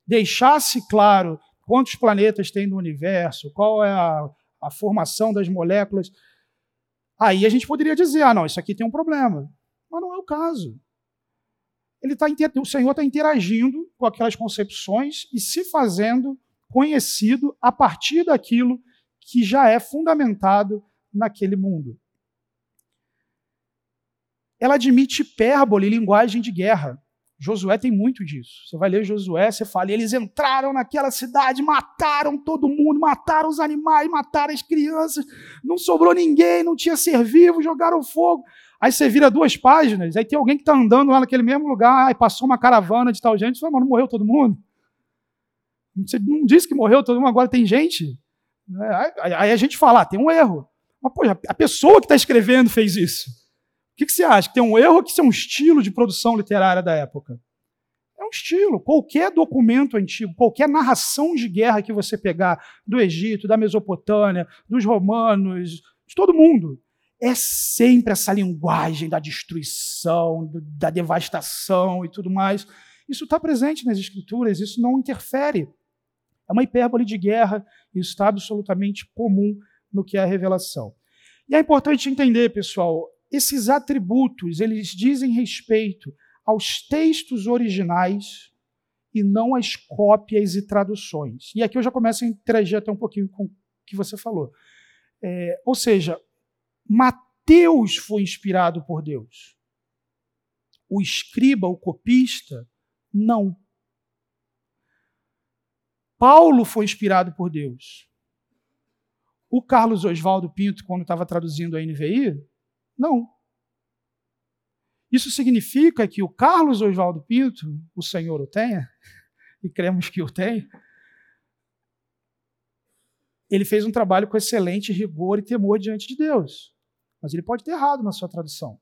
deixasse claro quantos planetas tem no universo, qual é a, a formação das moléculas, aí a gente poderia dizer: ah, não, isso aqui tem um problema. Mas não é o caso ele tá, o Senhor está interagindo com aquelas concepções e se fazendo conhecido a partir daquilo que já é fundamentado naquele mundo. Ela admite hipérbole, linguagem de guerra. Josué tem muito disso. Você vai ler Josué, você fala, eles entraram naquela cidade, mataram todo mundo, mataram os animais, mataram as crianças, não sobrou ninguém, não tinha ser vivo, jogaram fogo. Aí você vira duas páginas, aí tem alguém que está andando lá naquele mesmo lugar, aí passou uma caravana de tal gente, você fala, mas não morreu todo mundo? Você não disse que morreu todo mundo, agora tem gente? Aí, aí a gente fala, ah, tem um erro. Mas, pô, a pessoa que está escrevendo fez isso. O que, que, você acha? Que tem um erro ou que isso é um estilo de produção literária da época? É um estilo. Qualquer documento antigo, qualquer narração de guerra que você pegar do Egito, da Mesopotâmia, dos romanos, de todo mundo, é sempre essa linguagem da destruição, da devastação e tudo mais. Isso está presente nas escrituras, isso não interfere. É uma hipérbole de guerra, isso está absolutamente comum no que é a revelação. E é importante entender, pessoal, esses atributos, eles dizem respeito aos textos originais e não às cópias e traduções. E aqui eu já começo a interagir até um pouquinho com o que você falou. É, ou seja, Mateus foi inspirado por Deus. O escriba, o copista, não. Paulo foi inspirado por Deus. O Carlos Oswaldo Pinto, quando estava traduzindo a NVI, não. Isso significa que o Carlos Oswaldo Pinto, o Senhor o tenha, e cremos que o tem, ele fez um trabalho com excelente rigor e temor diante de Deus mas ele pode ter errado na sua tradução.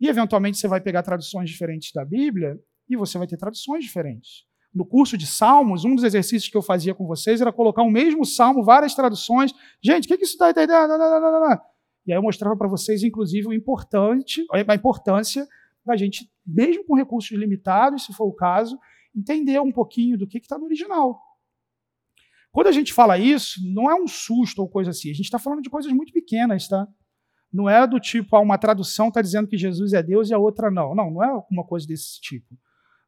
E, eventualmente, você vai pegar traduções diferentes da Bíblia e você vai ter traduções diferentes. No curso de Salmos, um dos exercícios que eu fazia com vocês era colocar o mesmo salmo, várias traduções. Gente, o que, que isso está entendendo? E aí eu mostrava para vocês, inclusive, o importante, a importância da gente, mesmo com recursos limitados, se for o caso, entender um pouquinho do que está no original. Quando a gente fala isso, não é um susto ou coisa assim. A gente está falando de coisas muito pequenas, tá? Não é do tipo, ah, uma tradução está dizendo que Jesus é Deus e a outra não. Não, não é uma coisa desse tipo.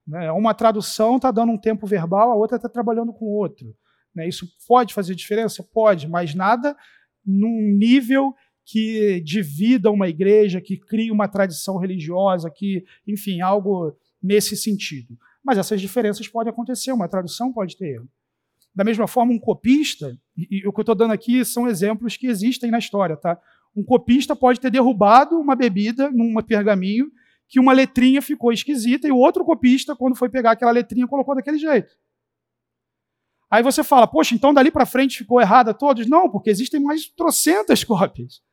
Né? Uma tradução está dando um tempo verbal, a outra está trabalhando com outro. Né? Isso pode fazer diferença? Pode, mas nada num nível que divida uma igreja, que cria uma tradição religiosa, que, enfim, algo nesse sentido. Mas essas diferenças podem acontecer, uma tradução pode ter erro. Da mesma forma, um copista, e, e o que eu estou dando aqui são exemplos que existem na história, tá? Um copista pode ter derrubado uma bebida num pergaminho que uma letrinha ficou esquisita e o outro copista, quando foi pegar aquela letrinha, colocou daquele jeito. Aí você fala, poxa, então dali para frente ficou errada todos? Não, porque existem mais trocentas cópias.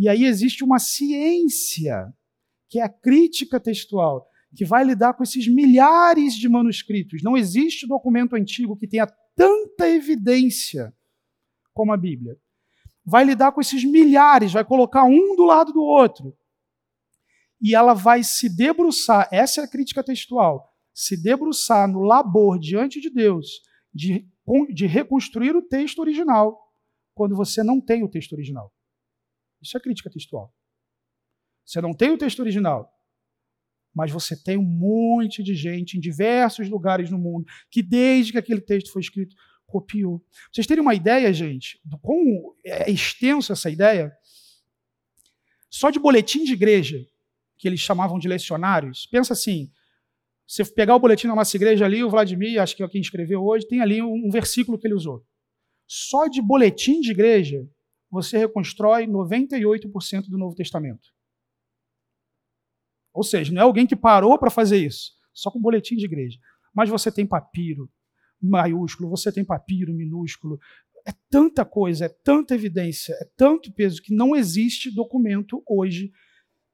E aí existe uma ciência, que é a crítica textual, que vai lidar com esses milhares de manuscritos. Não existe documento antigo que tenha tanta evidência como a Bíblia. Vai lidar com esses milhares, vai colocar um do lado do outro e ela vai se debruçar, essa é a crítica textual, se debruçar no labor diante de Deus de, de reconstruir o texto original quando você não tem o texto original. Isso é crítica textual. Você não tem o texto original, mas você tem um monte de gente em diversos lugares no mundo que, desde que aquele texto foi escrito, copiou. Vocês terem uma ideia, gente, do quão é extenso essa ideia, só de boletim de igreja que eles chamavam de lecionários. Pensa assim, você pegar o boletim da nossa igreja ali, o Vladimir, acho que é quem escreveu hoje, tem ali um, um versículo que ele usou. Só de boletim de igreja, você reconstrói 98% do Novo Testamento. Ou seja, não é alguém que parou para fazer isso, só com boletim de igreja. Mas você tem papiro maiúsculo, você tem papiro minúsculo. É tanta coisa, é tanta evidência, é tanto peso que não existe documento hoje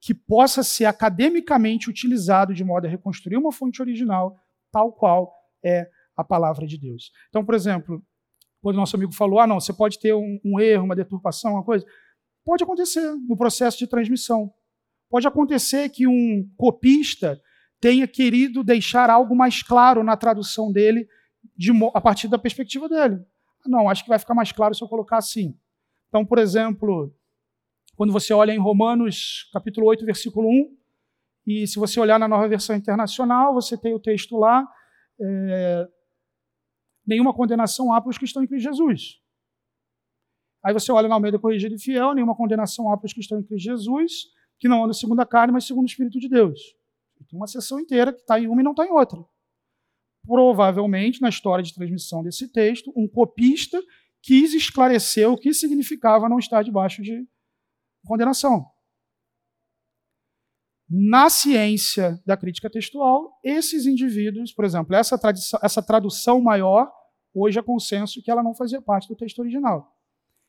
que possa ser academicamente utilizado de modo a reconstruir uma fonte original, tal qual é a palavra de Deus. Então, por exemplo, quando nosso amigo falou, ah, não, você pode ter um, um erro, uma deturpação, uma coisa, pode acontecer no processo de transmissão. Pode acontecer que um copista tenha querido deixar algo mais claro na tradução dele de, a partir da perspectiva dele. Não, acho que vai ficar mais claro se eu colocar assim. Então, por exemplo, quando você olha em Romanos, capítulo 8, versículo 1, e se você olhar na nova versão internacional, você tem o texto lá, é, nenhuma condenação há para os que estão em Cristo Jesus. Aí você olha na Almeida Corrigida e Fiel, nenhuma condenação há para os que estão em Cristo Jesus, que não andam segundo a carne, mas segundo o Espírito de Deus. Tem uma sessão inteira que está em uma e não está em outra. Provavelmente, na história de transmissão desse texto, um copista quis esclarecer o que significava não estar debaixo de condenação. Na ciência da crítica textual, esses indivíduos, por exemplo, essa, essa tradução maior, hoje é consenso que ela não fazia parte do texto original.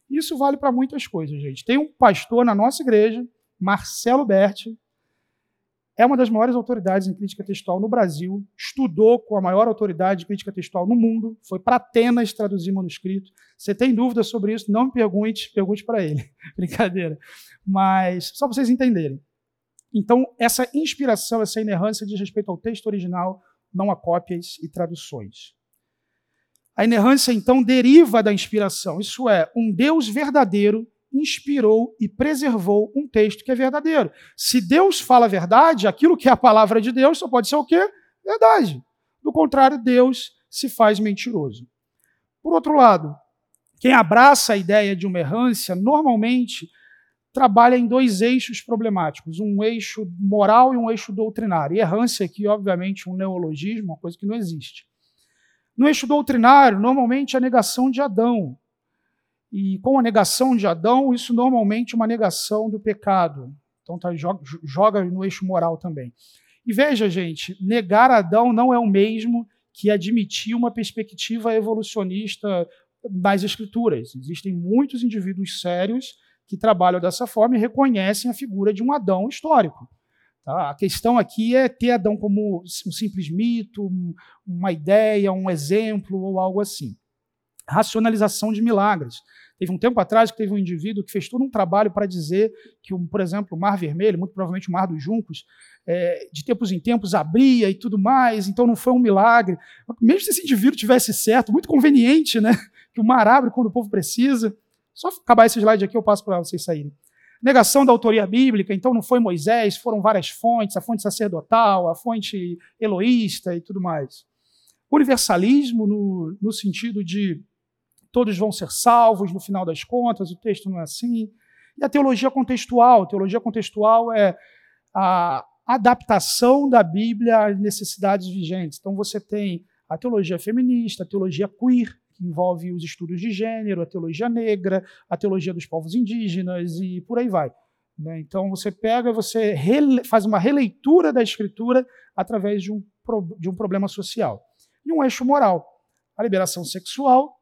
Isso vale para muitas coisas, gente. Tem um pastor na nossa igreja, Marcelo Berti, é uma das maiores autoridades em crítica textual no Brasil, estudou com a maior autoridade de crítica textual no mundo, foi para Atenas traduzir manuscrito. Você tem dúvida sobre isso? Não me pergunte, pergunte para ele. Brincadeira. Mas só para vocês entenderem. Então, essa inspiração, essa inerrância diz respeito ao texto original, não a cópias e traduções. A inerrância, então, deriva da inspiração, isso é, um Deus verdadeiro inspirou e preservou um texto que é verdadeiro. Se Deus fala a verdade, aquilo que é a palavra de Deus só pode ser o quê? Verdade. Do contrário, Deus se faz mentiroso. Por outro lado, quem abraça a ideia de uma errância normalmente trabalha em dois eixos problemáticos, um eixo moral e um eixo doutrinário. E errância aqui, obviamente, um neologismo, uma coisa que não existe. No eixo doutrinário, normalmente a negação de Adão, e com a negação de Adão, isso normalmente é uma negação do pecado. Então tá, joga, joga no eixo moral também. E veja, gente, negar Adão não é o mesmo que admitir uma perspectiva evolucionista das escrituras. Existem muitos indivíduos sérios que trabalham dessa forma e reconhecem a figura de um Adão histórico. Tá? A questão aqui é ter Adão como um simples mito, uma ideia, um exemplo ou algo assim racionalização de milagres. Teve um tempo atrás que teve um indivíduo que fez todo um trabalho para dizer que, por exemplo, o Mar Vermelho, muito provavelmente o Mar dos Juncos, é, de tempos em tempos abria e tudo mais, então não foi um milagre. Mesmo se esse indivíduo tivesse certo, muito conveniente, né? Que o mar abre quando o povo precisa. Só acabar esse slide aqui, eu passo para vocês saírem. Negação da autoria bíblica, então não foi Moisés, foram várias fontes, a fonte sacerdotal, a fonte eloísta e tudo mais. Universalismo, no, no sentido de todos vão ser salvos no final das contas, o texto não é assim. E a teologia contextual. A teologia contextual é a adaptação da Bíblia às necessidades vigentes. Então você tem a teologia feminista, a teologia queer, que envolve os estudos de gênero, a teologia negra, a teologia dos povos indígenas e por aí vai. Né? Então você pega, você faz uma releitura da escritura através de um, de um problema social. E um eixo moral, a liberação sexual,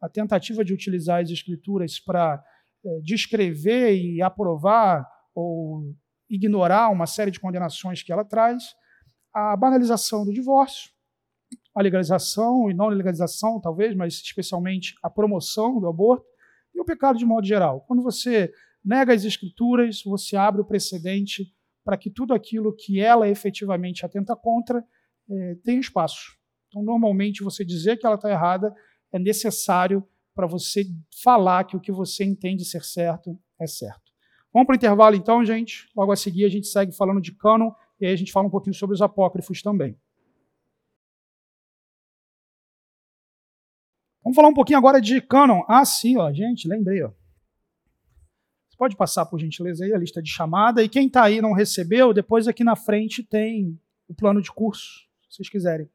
a tentativa de utilizar as escrituras para é, descrever e aprovar ou ignorar uma série de condenações que ela traz, a banalização do divórcio, a legalização e não legalização, talvez, mas especialmente a promoção do aborto, e o pecado de modo geral. Quando você nega as escrituras, você abre o precedente para que tudo aquilo que ela efetivamente atenta contra é, tenha espaço. Então, normalmente, você dizer que ela está errada é necessário para você falar que o que você entende ser certo é certo. Vamos para o intervalo então, gente. Logo a seguir a gente segue falando de cânon e aí a gente fala um pouquinho sobre os apócrifos também. Vamos falar um pouquinho agora de Canon. Ah, sim, ó, gente, lembrei. Ó. Você pode passar, por gentileza, aí a lista de chamada. E quem está aí não recebeu, depois aqui na frente tem o plano de curso, se vocês quiserem.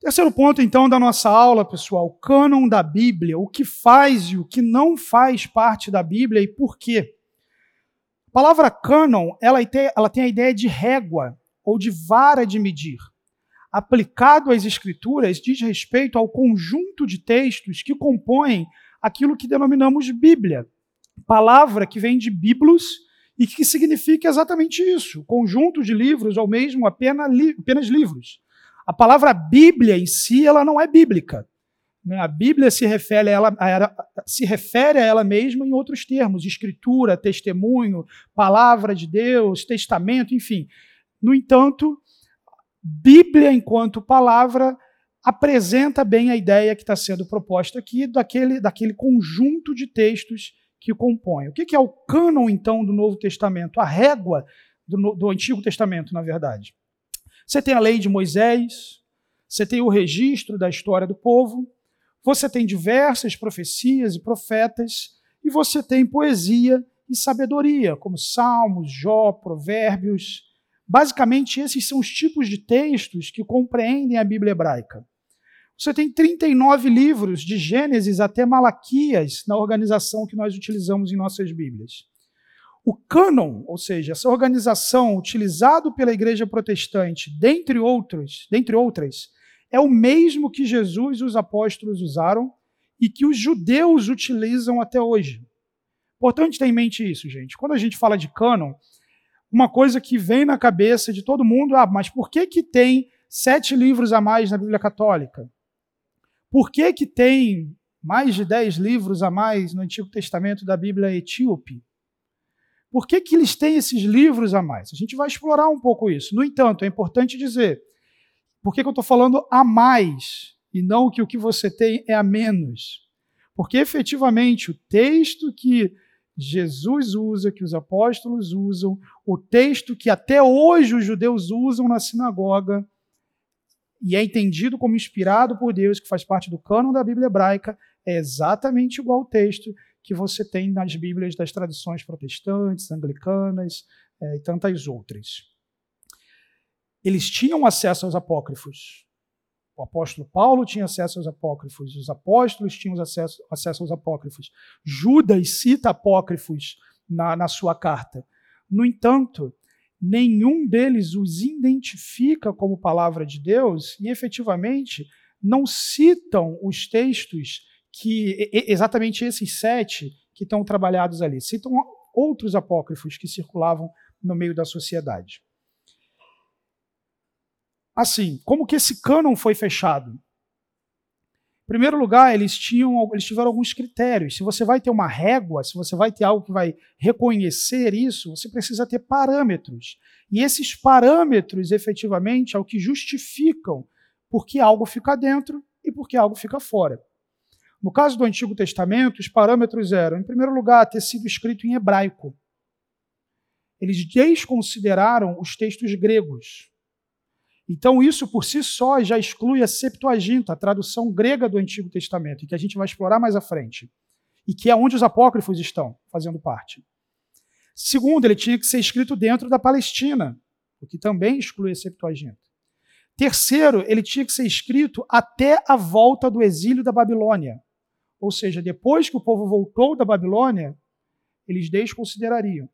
Terceiro ponto, então, da nossa aula, pessoal, o cânon da Bíblia, o que faz e o que não faz parte da Bíblia e por quê. A palavra cânon, ela tem a ideia de régua, ou de vara de medir. Aplicado às Escrituras, diz respeito ao conjunto de textos que compõem aquilo que denominamos Bíblia, palavra que vem de biblos e que significa exatamente isso: conjunto de livros ou mesmo apenas, li apenas livros. A palavra Bíblia em si ela não é bíblica. Né? A Bíblia se refere a, ela, a se refere a ela mesma em outros termos: escritura, testemunho, palavra de Deus, testamento, enfim. No entanto, Bíblia, enquanto palavra, apresenta bem a ideia que está sendo proposta aqui daquele, daquele conjunto de textos que compõem. O que é o cânon, então, do Novo Testamento? A régua do, do Antigo Testamento, na verdade. Você tem a lei de Moisés, você tem o registro da história do povo, você tem diversas profecias e profetas, e você tem poesia e sabedoria, como Salmos, Jó, Provérbios, Basicamente, esses são os tipos de textos que compreendem a Bíblia hebraica. Você tem 39 livros, de Gênesis até Malaquias, na organização que nós utilizamos em nossas Bíblias. O cânon, ou seja, essa organização utilizada pela Igreja Protestante, dentre outros, dentre outras, é o mesmo que Jesus e os apóstolos usaram e que os judeus utilizam até hoje. Importante ter em mente isso, gente. Quando a gente fala de cânon, uma coisa que vem na cabeça de todo mundo, ah, mas por que, que tem sete livros a mais na Bíblia Católica? Por que, que tem mais de dez livros a mais no Antigo Testamento da Bíblia etíope? Por que, que eles têm esses livros a mais? A gente vai explorar um pouco isso. No entanto, é importante dizer, por que, que eu estou falando a mais e não que o que você tem é a menos? Porque efetivamente o texto que Jesus usa, que os apóstolos usam, o texto que até hoje os judeus usam na sinagoga e é entendido como inspirado por Deus, que faz parte do cânon da Bíblia hebraica, é exatamente igual ao texto que você tem nas Bíblias das tradições protestantes, anglicanas é, e tantas outras. Eles tinham acesso aos apócrifos, o apóstolo Paulo tinha acesso aos apócrifos, os apóstolos tinham acesso, acesso aos apócrifos. Judas cita apócrifos na, na sua carta. No entanto, nenhum deles os identifica como palavra de Deus e efetivamente não citam os textos que exatamente esses sete que estão trabalhados ali, citam outros apócrifos que circulavam no meio da sociedade. Assim, como que esse cânon foi fechado? Em primeiro lugar, eles, tinham, eles tiveram alguns critérios. Se você vai ter uma régua, se você vai ter algo que vai reconhecer isso, você precisa ter parâmetros. E esses parâmetros, efetivamente, é o que justificam porque algo fica dentro e porque algo fica fora. No caso do Antigo Testamento, os parâmetros eram, em primeiro lugar, ter sido escrito em hebraico. Eles desconsideraram os textos gregos. Então, isso por si só já exclui a Septuaginta, a tradução grega do Antigo Testamento, que a gente vai explorar mais à frente, e que é onde os apócrifos estão fazendo parte. Segundo, ele tinha que ser escrito dentro da Palestina, o que também exclui a Septuaginta. Terceiro, ele tinha que ser escrito até a volta do exílio da Babilônia. Ou seja, depois que o povo voltou da Babilônia, eles desconsiderariam.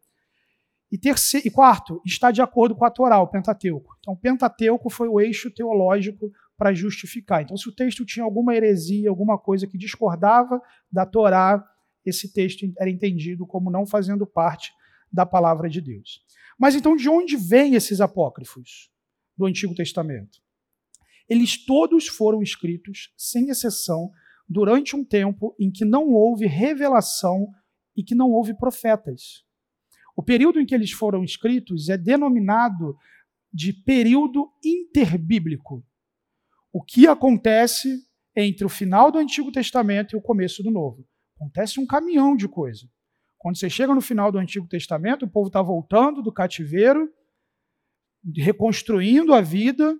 E, terceiro, e quarto, está de acordo com a Torá, o Pentateuco. Então, o Pentateuco foi o eixo teológico para justificar. Então, se o texto tinha alguma heresia, alguma coisa que discordava da Torá, esse texto era entendido como não fazendo parte da palavra de Deus. Mas então, de onde vêm esses apócrifos do Antigo Testamento? Eles todos foram escritos, sem exceção, durante um tempo em que não houve revelação e que não houve profetas. O período em que eles foram escritos é denominado de período interbíblico. O que acontece entre o final do Antigo Testamento e o começo do Novo? Acontece um caminhão de coisa. Quando você chega no final do Antigo Testamento, o povo está voltando do cativeiro, reconstruindo a vida,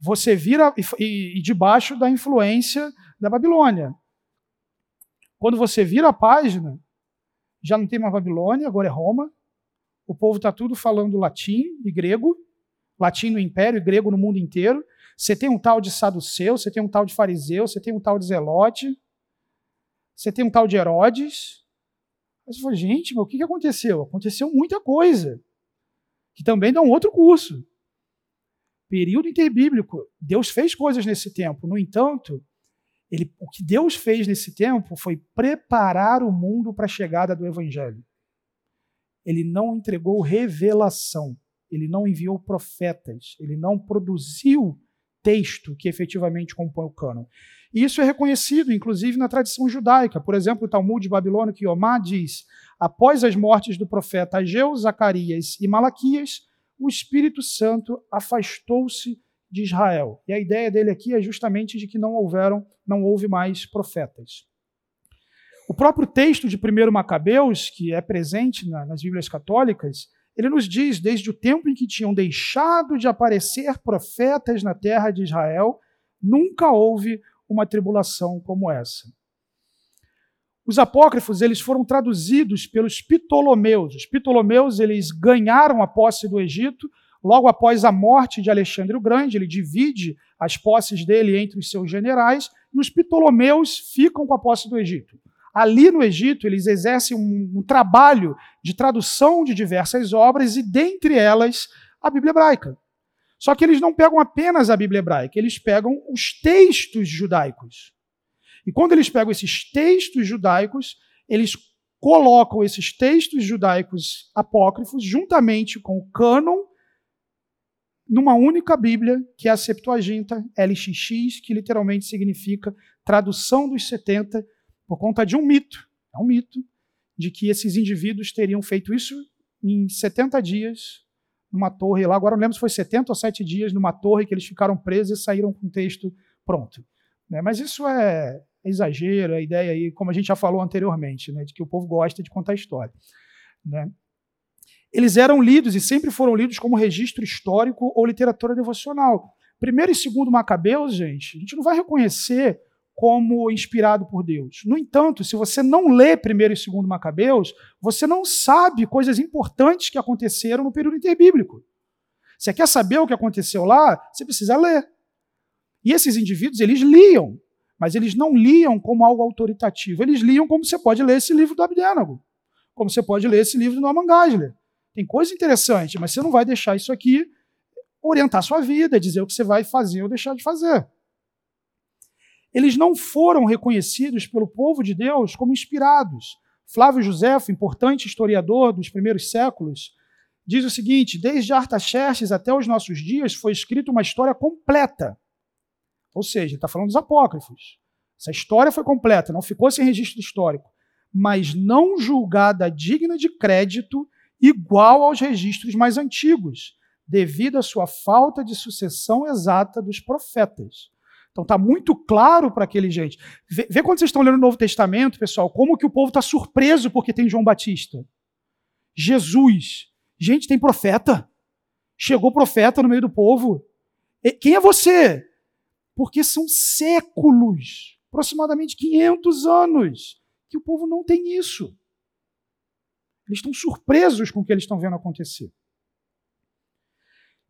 você vira e, e, debaixo da influência da Babilônia. Quando você vira a página, já não tem mais Babilônia, agora é Roma. O povo está tudo falando latim e grego, latim no império e grego no mundo inteiro. Você tem um tal de Saduceu, você tem um tal de Fariseu, você tem um tal de Zelote, você tem um tal de Herodes. Mas você fala, gente, mas o que aconteceu? Aconteceu muita coisa, que também dá um outro curso. Período interbíblico. Deus fez coisas nesse tempo. No entanto, ele, o que Deus fez nesse tempo foi preparar o mundo para a chegada do Evangelho. Ele não entregou revelação, ele não enviou profetas, ele não produziu texto que efetivamente compõe o cânon. E isso é reconhecido, inclusive, na tradição judaica. Por exemplo, o Talmud babilônico Yomá diz: após as mortes do profeta Ageu, Zacarias e Malaquias, o Espírito Santo afastou-se de Israel. E a ideia dele aqui é justamente de que não houveram, não houve mais profetas. O próprio texto de 1 Macabeus, que é presente na, nas Bíblias católicas, ele nos diz, desde o tempo em que tinham deixado de aparecer profetas na terra de Israel, nunca houve uma tribulação como essa. Os apócrifos eles foram traduzidos pelos Ptolomeus. Os Ptolomeus eles ganharam a posse do Egito Logo após a morte de Alexandre o Grande, ele divide as posses dele entre os seus generais e os Ptolomeus ficam com a posse do Egito. Ali no Egito, eles exercem um, um trabalho de tradução de diversas obras e, dentre elas, a Bíblia hebraica. Só que eles não pegam apenas a Bíblia hebraica, eles pegam os textos judaicos. E quando eles pegam esses textos judaicos, eles colocam esses textos judaicos apócrifos juntamente com o cânon numa única Bíblia, que é a Septuaginta, LXX, que literalmente significa tradução dos 70, por conta de um mito. É um mito de que esses indivíduos teriam feito isso em 70 dias numa torre lá. Agora não lembro se foi 70 ou 7 dias numa torre que eles ficaram presos e saíram com o texto pronto. Né? Mas isso é exagero, a ideia aí, como a gente já falou anteriormente, né? de que o povo gosta de contar história. Né? Eles eram lidos e sempre foram lidos como registro histórico ou literatura devocional. Primeiro e segundo Macabeus, gente, a gente não vai reconhecer como inspirado por Deus. No entanto, se você não lê primeiro e segundo Macabeus, você não sabe coisas importantes que aconteceram no período interbíblico. Você quer saber o que aconteceu lá? Você precisa ler. E esses indivíduos, eles liam, mas eles não liam como algo autoritativo. Eles liam como você pode ler esse livro do Abdénago, como você pode ler esse livro do Norman Geisler. Tem coisa interessante, mas você não vai deixar isso aqui orientar sua vida, dizer o que você vai fazer ou deixar de fazer. Eles não foram reconhecidos pelo povo de Deus como inspirados. Flávio Josefo, importante historiador dos primeiros séculos, diz o seguinte: desde Artaxerxes até os nossos dias foi escrita uma história completa. Ou seja, está falando dos apócrifos. Essa história foi completa, não ficou sem registro histórico, mas não julgada digna de crédito igual aos registros mais antigos, devido à sua falta de sucessão exata dos profetas. Então está muito claro para aquele gente. Vê, vê, quando vocês estão lendo o Novo Testamento, pessoal, como que o povo está surpreso porque tem João Batista. Jesus. Gente, tem profeta. Chegou profeta no meio do povo. E quem é você? Porque são séculos, aproximadamente 500 anos, que o povo não tem isso. Eles estão surpresos com o que eles estão vendo acontecer.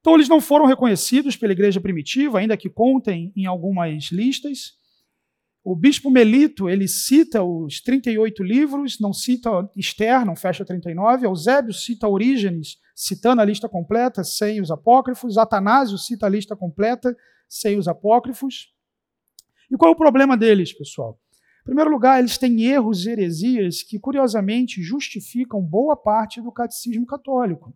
Então, eles não foram reconhecidos pela igreja primitiva, ainda que contem em algumas listas. O bispo Melito, ele cita os 38 livros, não cita Esther, não fecha 39. Eusébio cita Orígenes, citando a lista completa, sem os apócrifos. Atanásio cita a lista completa, sem os apócrifos. E qual é o problema deles, pessoal? Primeiro lugar, eles têm erros e heresias que, curiosamente, justificam boa parte do catecismo católico.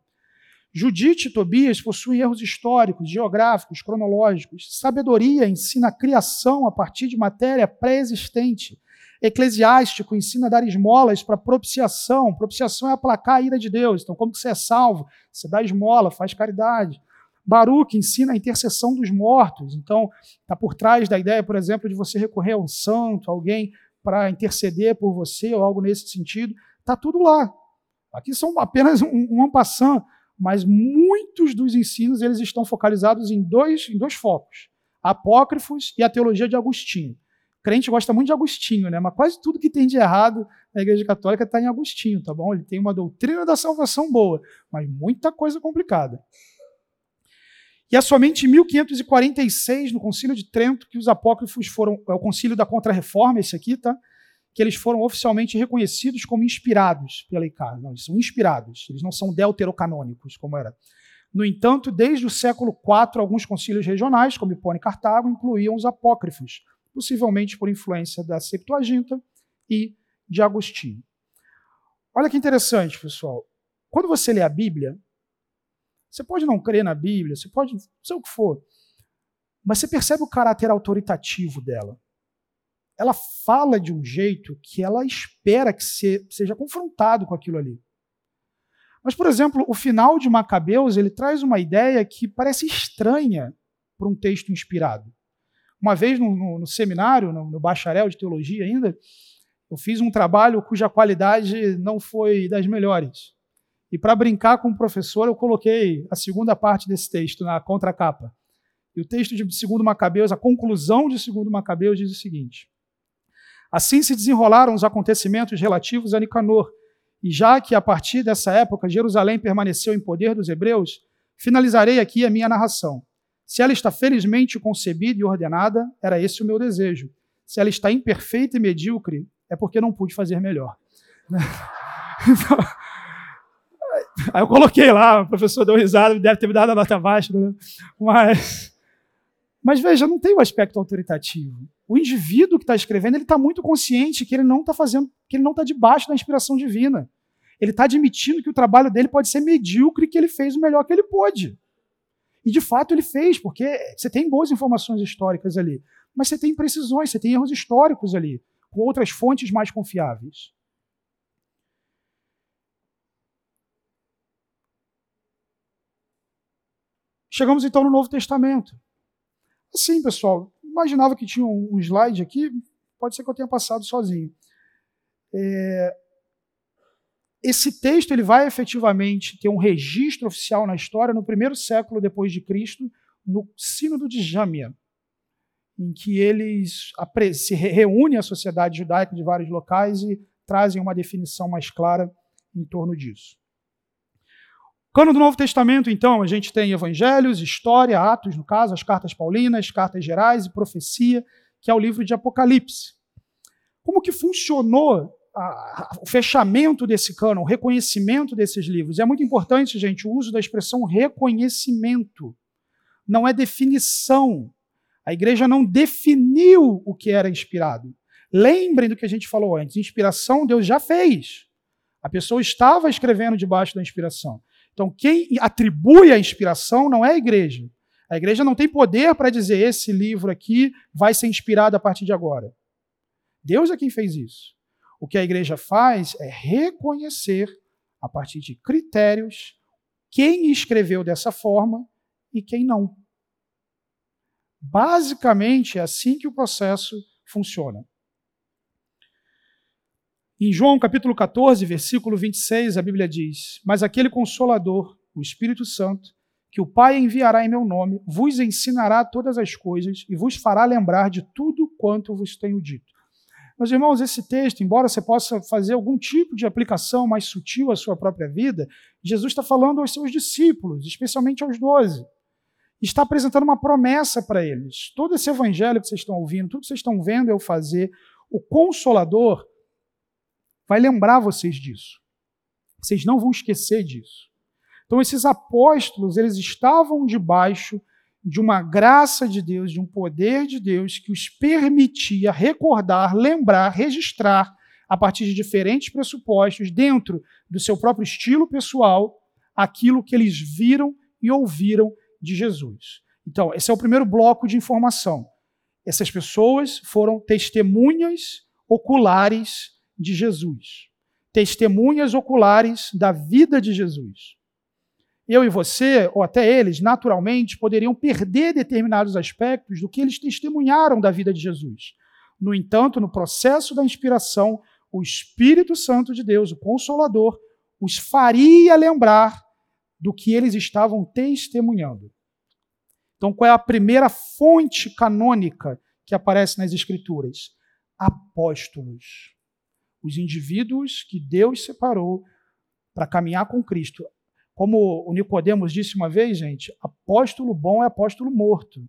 Judite e Tobias possuem erros históricos, geográficos, cronológicos. Sabedoria ensina a criação a partir de matéria pré-existente. Eclesiástico ensina a dar esmolas para propiciação. Propiciação é aplacar a ira de Deus. Então, como que você é salvo? Você dá esmola, faz caridade. Baruch ensina a intercessão dos mortos. Então, está por trás da ideia, por exemplo, de você recorrer a um santo, alguém para interceder por você ou algo nesse sentido. Está tudo lá. Aqui são apenas um, um ampassant mas muitos dos ensinos eles estão focalizados em dois, em dois focos: apócrifos e a teologia de Agostinho. O crente gosta muito de Agostinho, né? mas quase tudo que tem de errado na Igreja Católica está em Agostinho, tá bom? Ele tem uma doutrina da salvação boa, mas muita coisa complicada. E é somente em 1546, no Concílio de Trento, que os apócrifos foram. É o Concílio da Contra-Reforma, esse aqui, tá? que eles foram oficialmente reconhecidos como inspirados pela ICAR. Não, eles são inspirados, eles não são deuterocanônicos, como era. No entanto, desde o século IV, alguns concílios regionais, como Hipone e Cartago, incluíam os apócrifos, possivelmente por influência da Septuaginta e de Agostinho. Olha que interessante, pessoal. Quando você lê a Bíblia, você pode não crer na Bíblia, você pode ser o que for, mas você percebe o caráter autoritativo dela ela fala de um jeito que ela espera que seja confrontado com aquilo ali. Mas, por exemplo, o final de Macabeus ele traz uma ideia que parece estranha para um texto inspirado. Uma vez no, no, no seminário, no, no bacharel de teologia ainda, eu fiz um trabalho cuja qualidade não foi das melhores. E para brincar com o professor, eu coloquei a segunda parte desse texto na contracapa. E o texto de segundo Macabeus, a conclusão de segundo Macabeus diz o seguinte: Assim se desenrolaram os acontecimentos relativos a Nicanor, e já que a partir dessa época Jerusalém permaneceu em poder dos hebreus, finalizarei aqui a minha narração. Se ela está felizmente concebida e ordenada, era esse o meu desejo. Se ela está imperfeita e medíocre, é porque não pude fazer melhor. Então, aí eu coloquei lá, o professor deu risada, deve ter me dado a nota baixa, né? mas, mas veja, não tem o um aspecto autoritativo o indivíduo que está escrevendo ele está muito consciente que ele não está fazendo, que ele não está debaixo da inspiração divina. Ele está admitindo que o trabalho dele pode ser medíocre que ele fez o melhor que ele pôde. E de fato ele fez, porque você tem boas informações históricas ali, mas você tem imprecisões, você tem erros históricos ali, com outras fontes mais confiáveis. Chegamos então no Novo Testamento. Assim, pessoal, imaginava que tinha um slide aqui, pode ser que eu tenha passado sozinho. É, esse texto ele vai efetivamente ter um registro oficial na história no primeiro século depois de Cristo, no Sínodo de Jâmia, em que eles se reúnem a sociedade judaica de vários locais e trazem uma definição mais clara em torno disso. Cano do Novo Testamento, então, a gente tem evangelhos, história, atos, no caso, as cartas paulinas, cartas gerais e profecia, que é o livro de Apocalipse. Como que funcionou a, a, o fechamento desse cano, o reconhecimento desses livros? É muito importante, gente, o uso da expressão reconhecimento. Não é definição. A igreja não definiu o que era inspirado. Lembrem do que a gente falou antes: inspiração Deus já fez. A pessoa estava escrevendo debaixo da inspiração. Então, quem atribui a inspiração não é a igreja. A igreja não tem poder para dizer esse livro aqui vai ser inspirado a partir de agora. Deus é quem fez isso. O que a igreja faz é reconhecer, a partir de critérios, quem escreveu dessa forma e quem não. Basicamente, é assim que o processo funciona. Em João capítulo 14, versículo 26, a Bíblia diz: Mas aquele consolador, o Espírito Santo, que o Pai enviará em meu nome, vos ensinará todas as coisas e vos fará lembrar de tudo quanto vos tenho dito. Meus irmãos, esse texto, embora você possa fazer algum tipo de aplicação mais sutil à sua própria vida, Jesus está falando aos seus discípulos, especialmente aos doze. Está apresentando uma promessa para eles. Todo esse evangelho que vocês estão ouvindo, tudo que vocês estão vendo eu fazer, o Consolador vai lembrar vocês disso. Vocês não vão esquecer disso. Então, esses apóstolos, eles estavam debaixo de uma graça de Deus, de um poder de Deus que os permitia recordar, lembrar, registrar a partir de diferentes pressupostos, dentro do seu próprio estilo pessoal, aquilo que eles viram e ouviram de Jesus. Então, esse é o primeiro bloco de informação. Essas pessoas foram testemunhas oculares de Jesus, testemunhas oculares da vida de Jesus eu e você, ou até eles, naturalmente, poderiam perder determinados aspectos do que eles testemunharam da vida de Jesus. No entanto, no processo da inspiração, o Espírito Santo de Deus, o Consolador, os faria lembrar do que eles estavam testemunhando. Então, qual é a primeira fonte canônica que aparece nas Escrituras? Apóstolos. Os indivíduos que Deus separou para caminhar com Cristo. Como o Nicodemos disse uma vez, gente, apóstolo bom é apóstolo morto,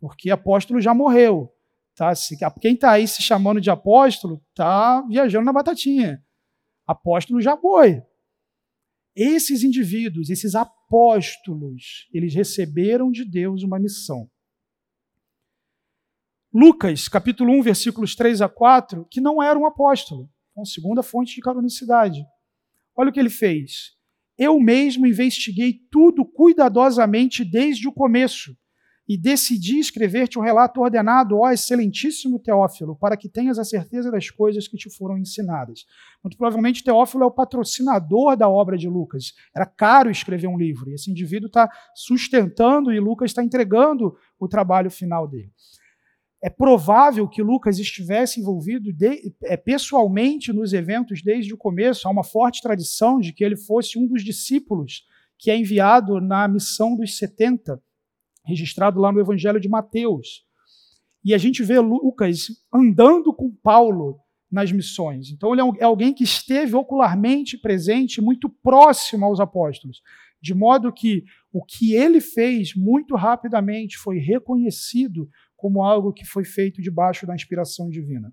porque apóstolo já morreu. Tá? Quem está aí se chamando de apóstolo está viajando na batatinha. Apóstolo já foi. Esses indivíduos, esses apóstolos, eles receberam de Deus uma missão. Lucas, capítulo 1, versículos 3 a 4, que não era um apóstolo, então, segunda fonte de canonicidade. Olha o que ele fez. Eu mesmo investiguei tudo cuidadosamente desde o começo e decidi escrever-te um relato ordenado, ó excelentíssimo Teófilo, para que tenhas a certeza das coisas que te foram ensinadas. Muito provavelmente Teófilo é o patrocinador da obra de Lucas. Era caro escrever um livro, e esse indivíduo está sustentando e Lucas está entregando o trabalho final dele. É provável que Lucas estivesse envolvido de, é, pessoalmente nos eventos desde o começo. Há uma forte tradição de que ele fosse um dos discípulos que é enviado na missão dos 70, registrado lá no Evangelho de Mateus. E a gente vê Lucas andando com Paulo nas missões. Então, ele é, é alguém que esteve ocularmente presente, muito próximo aos apóstolos. De modo que o que ele fez muito rapidamente foi reconhecido como algo que foi feito debaixo da inspiração divina.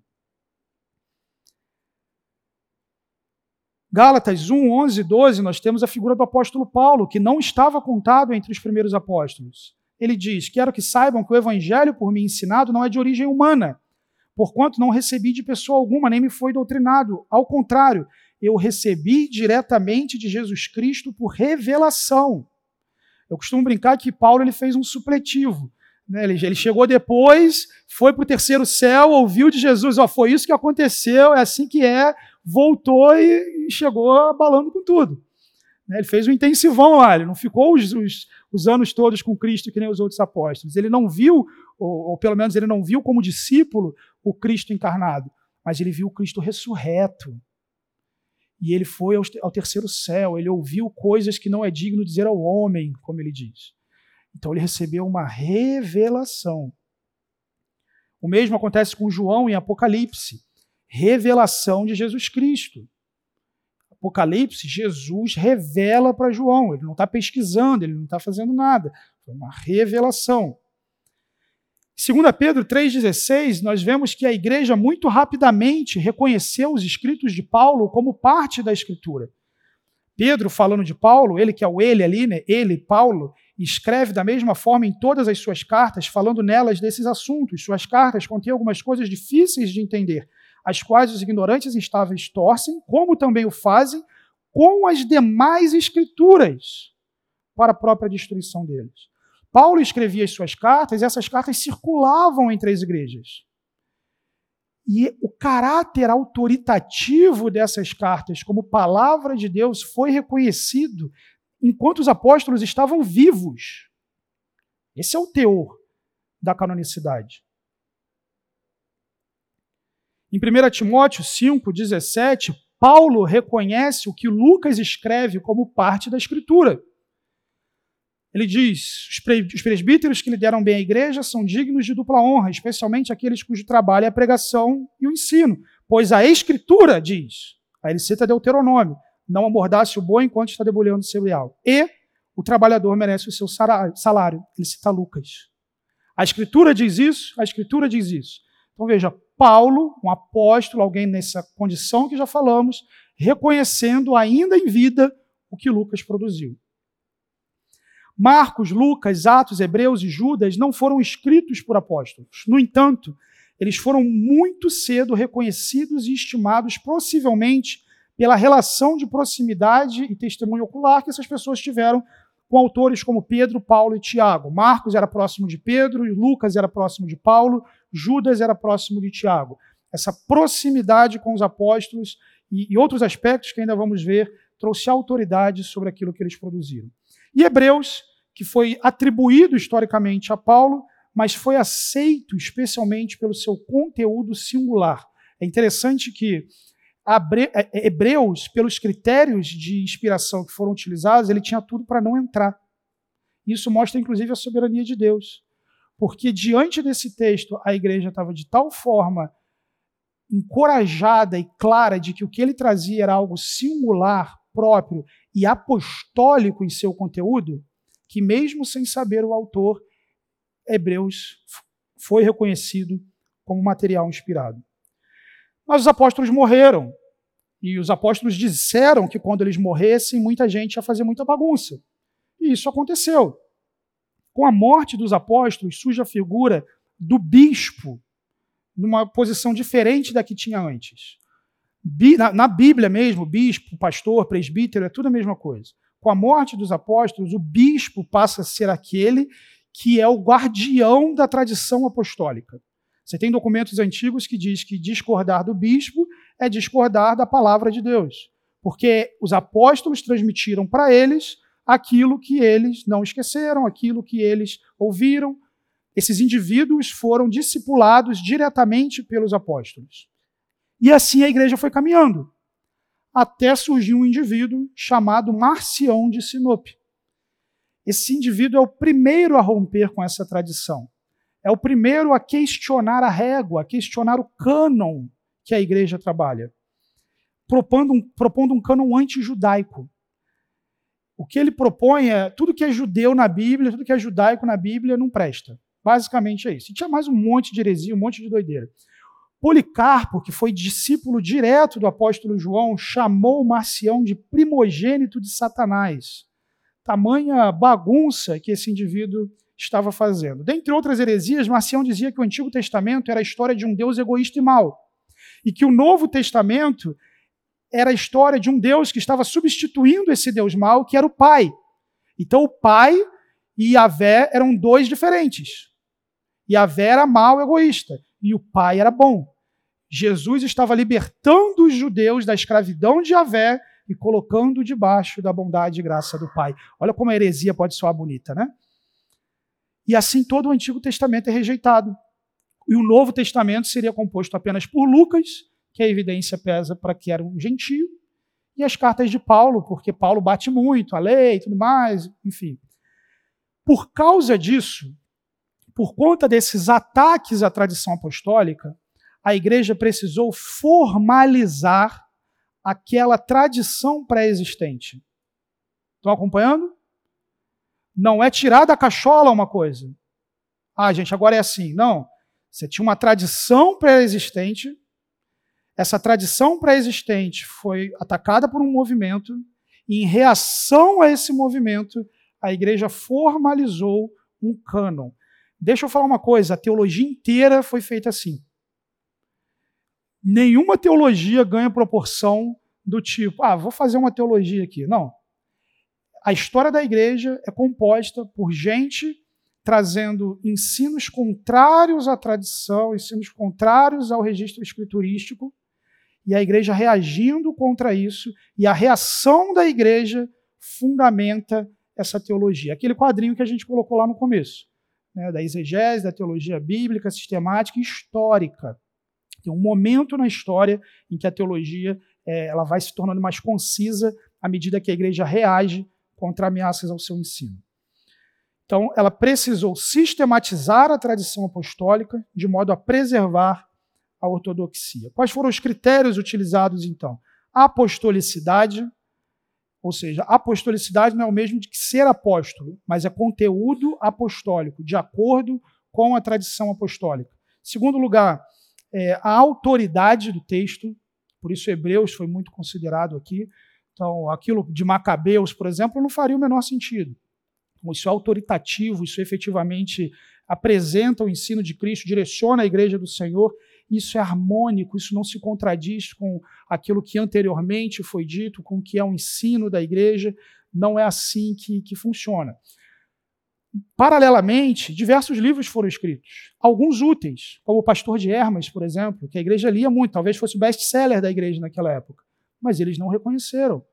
Gálatas 1, 11 e 12, nós temos a figura do apóstolo Paulo, que não estava contado entre os primeiros apóstolos. Ele diz: Quero que saibam que o evangelho por mim ensinado não é de origem humana, porquanto não recebi de pessoa alguma, nem me foi doutrinado. Ao contrário, eu recebi diretamente de Jesus Cristo por revelação. Eu costumo brincar que Paulo ele fez um supletivo. Né? Ele, ele, chegou depois, foi para o terceiro céu, ouviu de Jesus, ó, foi isso que aconteceu, é assim que é, voltou e, chegou abalando com tudo. Né? Ele fez um intensivão lá, ele não ficou os, os, os, anos todos com Cristo que nem os outros apóstolos. Ele não viu, ou, ou pelo menos ele não viu como discípulo o Cristo encarnado, mas ele viu o Cristo ressurreto. E ele foi ao, ao terceiro céu, ele ouviu coisas que não é digno dizer ao homem, como ele diz. Então ele recebeu uma revelação. O mesmo acontece com João em Apocalipse. Revelação de Jesus Cristo. Apocalipse, Jesus revela para João. Ele não está pesquisando, ele não está fazendo nada. Foi uma revelação. 2 Pedro 3,16, nós vemos que a igreja muito rapidamente reconheceu os escritos de Paulo como parte da Escritura. Pedro, falando de Paulo, ele que é o ele ali, né? ele, Paulo, escreve da mesma forma em todas as suas cartas, falando nelas desses assuntos. Suas cartas contêm algumas coisas difíceis de entender, as quais os ignorantes instáveis torcem, como também o fazem com as demais escrituras, para a própria destruição deles. Paulo escrevia as suas cartas e essas cartas circulavam entre as igrejas. E o caráter autoritativo dessas cartas, como palavra de Deus, foi reconhecido enquanto os apóstolos estavam vivos. Esse é o teor. da canonicidade. Em 1 Timóteo 5,17, Paulo reconhece o que Lucas escreve como parte da Escritura. Ele diz: os presbíteros que lideram bem a igreja são dignos de dupla honra, especialmente aqueles cujo trabalho é a pregação e o ensino. Pois a Escritura diz, aí ele cita Deuteronômio, não amordace o boi enquanto está debulhando o seu leal. E o trabalhador merece o seu salário. Ele cita Lucas. A Escritura diz isso, a Escritura diz isso. Então veja, Paulo, um apóstolo, alguém nessa condição que já falamos, reconhecendo ainda em vida o que Lucas produziu. Marcos, Lucas, Atos, Hebreus e Judas não foram escritos por apóstolos. No entanto, eles foram muito cedo reconhecidos e estimados, possivelmente pela relação de proximidade e testemunho ocular que essas pessoas tiveram com autores como Pedro, Paulo e Tiago. Marcos era próximo de Pedro, Lucas era próximo de Paulo, Judas era próximo de Tiago. Essa proximidade com os apóstolos e, e outros aspectos que ainda vamos ver trouxe autoridade sobre aquilo que eles produziram. E Hebreus, que foi atribuído historicamente a Paulo, mas foi aceito especialmente pelo seu conteúdo singular. É interessante que é, é, Hebreus, pelos critérios de inspiração que foram utilizados, ele tinha tudo para não entrar. Isso mostra, inclusive, a soberania de Deus. Porque diante desse texto, a igreja estava de tal forma encorajada e clara de que o que ele trazia era algo singular, próprio e apostólico em seu conteúdo, que mesmo sem saber o autor, Hebreus foi reconhecido como material inspirado. Mas os apóstolos morreram. E os apóstolos disseram que quando eles morressem, muita gente ia fazer muita bagunça. E isso aconteceu. Com a morte dos apóstolos, surge a figura do bispo, numa posição diferente da que tinha antes. Na, Bíblia mesmo, bispo, pastor, presbítero, é tudo a mesma coisa. Com a morte dos apóstolos, o bispo passa a ser aquele que é o guardião da tradição apostólica. Você tem documentos antigos que diz que discordar do bispo é discordar da palavra de Deus, porque os apóstolos transmitiram para eles aquilo que eles não esqueceram, aquilo que eles ouviram. Esses indivíduos foram discipulados diretamente pelos apóstolos. E assim a igreja foi caminhando, até surgiu um indivíduo chamado Marcião de Sinope. Esse indivíduo é o primeiro a romper com essa tradição. É o primeiro a questionar a régua, a questionar o cânon que a igreja trabalha, propondo um, propondo um cânon anti-judaico. O que ele propõe é tudo que é judeu na Bíblia, tudo que é judaico na Bíblia não presta. Basicamente é isso. E tinha mais um monte de heresia, um monte de doideira. Policarpo, que foi discípulo direto do apóstolo João, chamou Marcião de primogênito de Satanás. Tamanha bagunça que esse indivíduo estava fazendo. Dentre outras heresias, Marcião dizia que o Antigo Testamento era a história de um Deus egoísta e mau, e que o Novo Testamento era a história de um Deus que estava substituindo esse Deus mau, que era o Pai. Então o Pai e Yahvé eram dois diferentes. Yahvé era mau egoísta, e o Pai era bom. Jesus estava libertando os judeus da escravidão de Yahvé e colocando debaixo da bondade e graça do Pai. Olha como a heresia pode soar bonita, né? E assim todo o Antigo Testamento é rejeitado. E o Novo Testamento seria composto apenas por Lucas, que a evidência pesa para que era um gentio, e as cartas de Paulo, porque Paulo bate muito a lei e tudo mais, enfim. Por causa disso, por conta desses ataques à tradição apostólica, a igreja precisou formalizar aquela tradição pré-existente. Estão acompanhando? Não é tirar da cachola uma coisa. Ah, gente, agora é assim. Não. Você tinha uma tradição pré-existente. Essa tradição pré-existente foi atacada por um movimento. E, em reação a esse movimento, a igreja formalizou um cânon. Deixa eu falar uma coisa: a teologia inteira foi feita assim. Nenhuma teologia ganha proporção do tipo, ah, vou fazer uma teologia aqui. Não a história da igreja é composta por gente trazendo ensinos contrários à tradição, ensinos contrários ao registro escriturístico, e a igreja reagindo contra isso, e a reação da igreja fundamenta essa teologia. Aquele quadrinho que a gente colocou lá no começo. né, da exegese, da teologia bíblica, sistemática e histórica. Tem um momento na história em que a teologia é, ela vai se tornando mais concisa à medida que a igreja reage contra ameaças ao seu ensino. Então, ela precisou sistematizar a tradição apostólica de modo a preservar a ortodoxia. Quais foram os critérios utilizados, então? Apostolicidade, ou seja, apostolicidade não é o mesmo de que ser apóstolo, mas é conteúdo apostólico, de acordo com a tradição apostólica. Segundo lugar, é, a autoridade do texto, por isso Hebreus foi muito considerado aqui. Então, aquilo de Macabeus, por exemplo, não faria o menor sentido. Isso é autoritativo, isso efetivamente apresenta o ensino de Cristo, direciona a igreja do Senhor isso é harmônico, isso não se contradiz com aquilo que anteriormente foi dito, com o que é o ensino da igreja. Não é assim que, que funciona. Paralelamente, diversos livros foram escritos, alguns úteis, como o Pastor de Hermas, por exemplo, que a igreja lia muito, talvez fosse o best-seller da igreja naquela época, mas eles não reconheceram.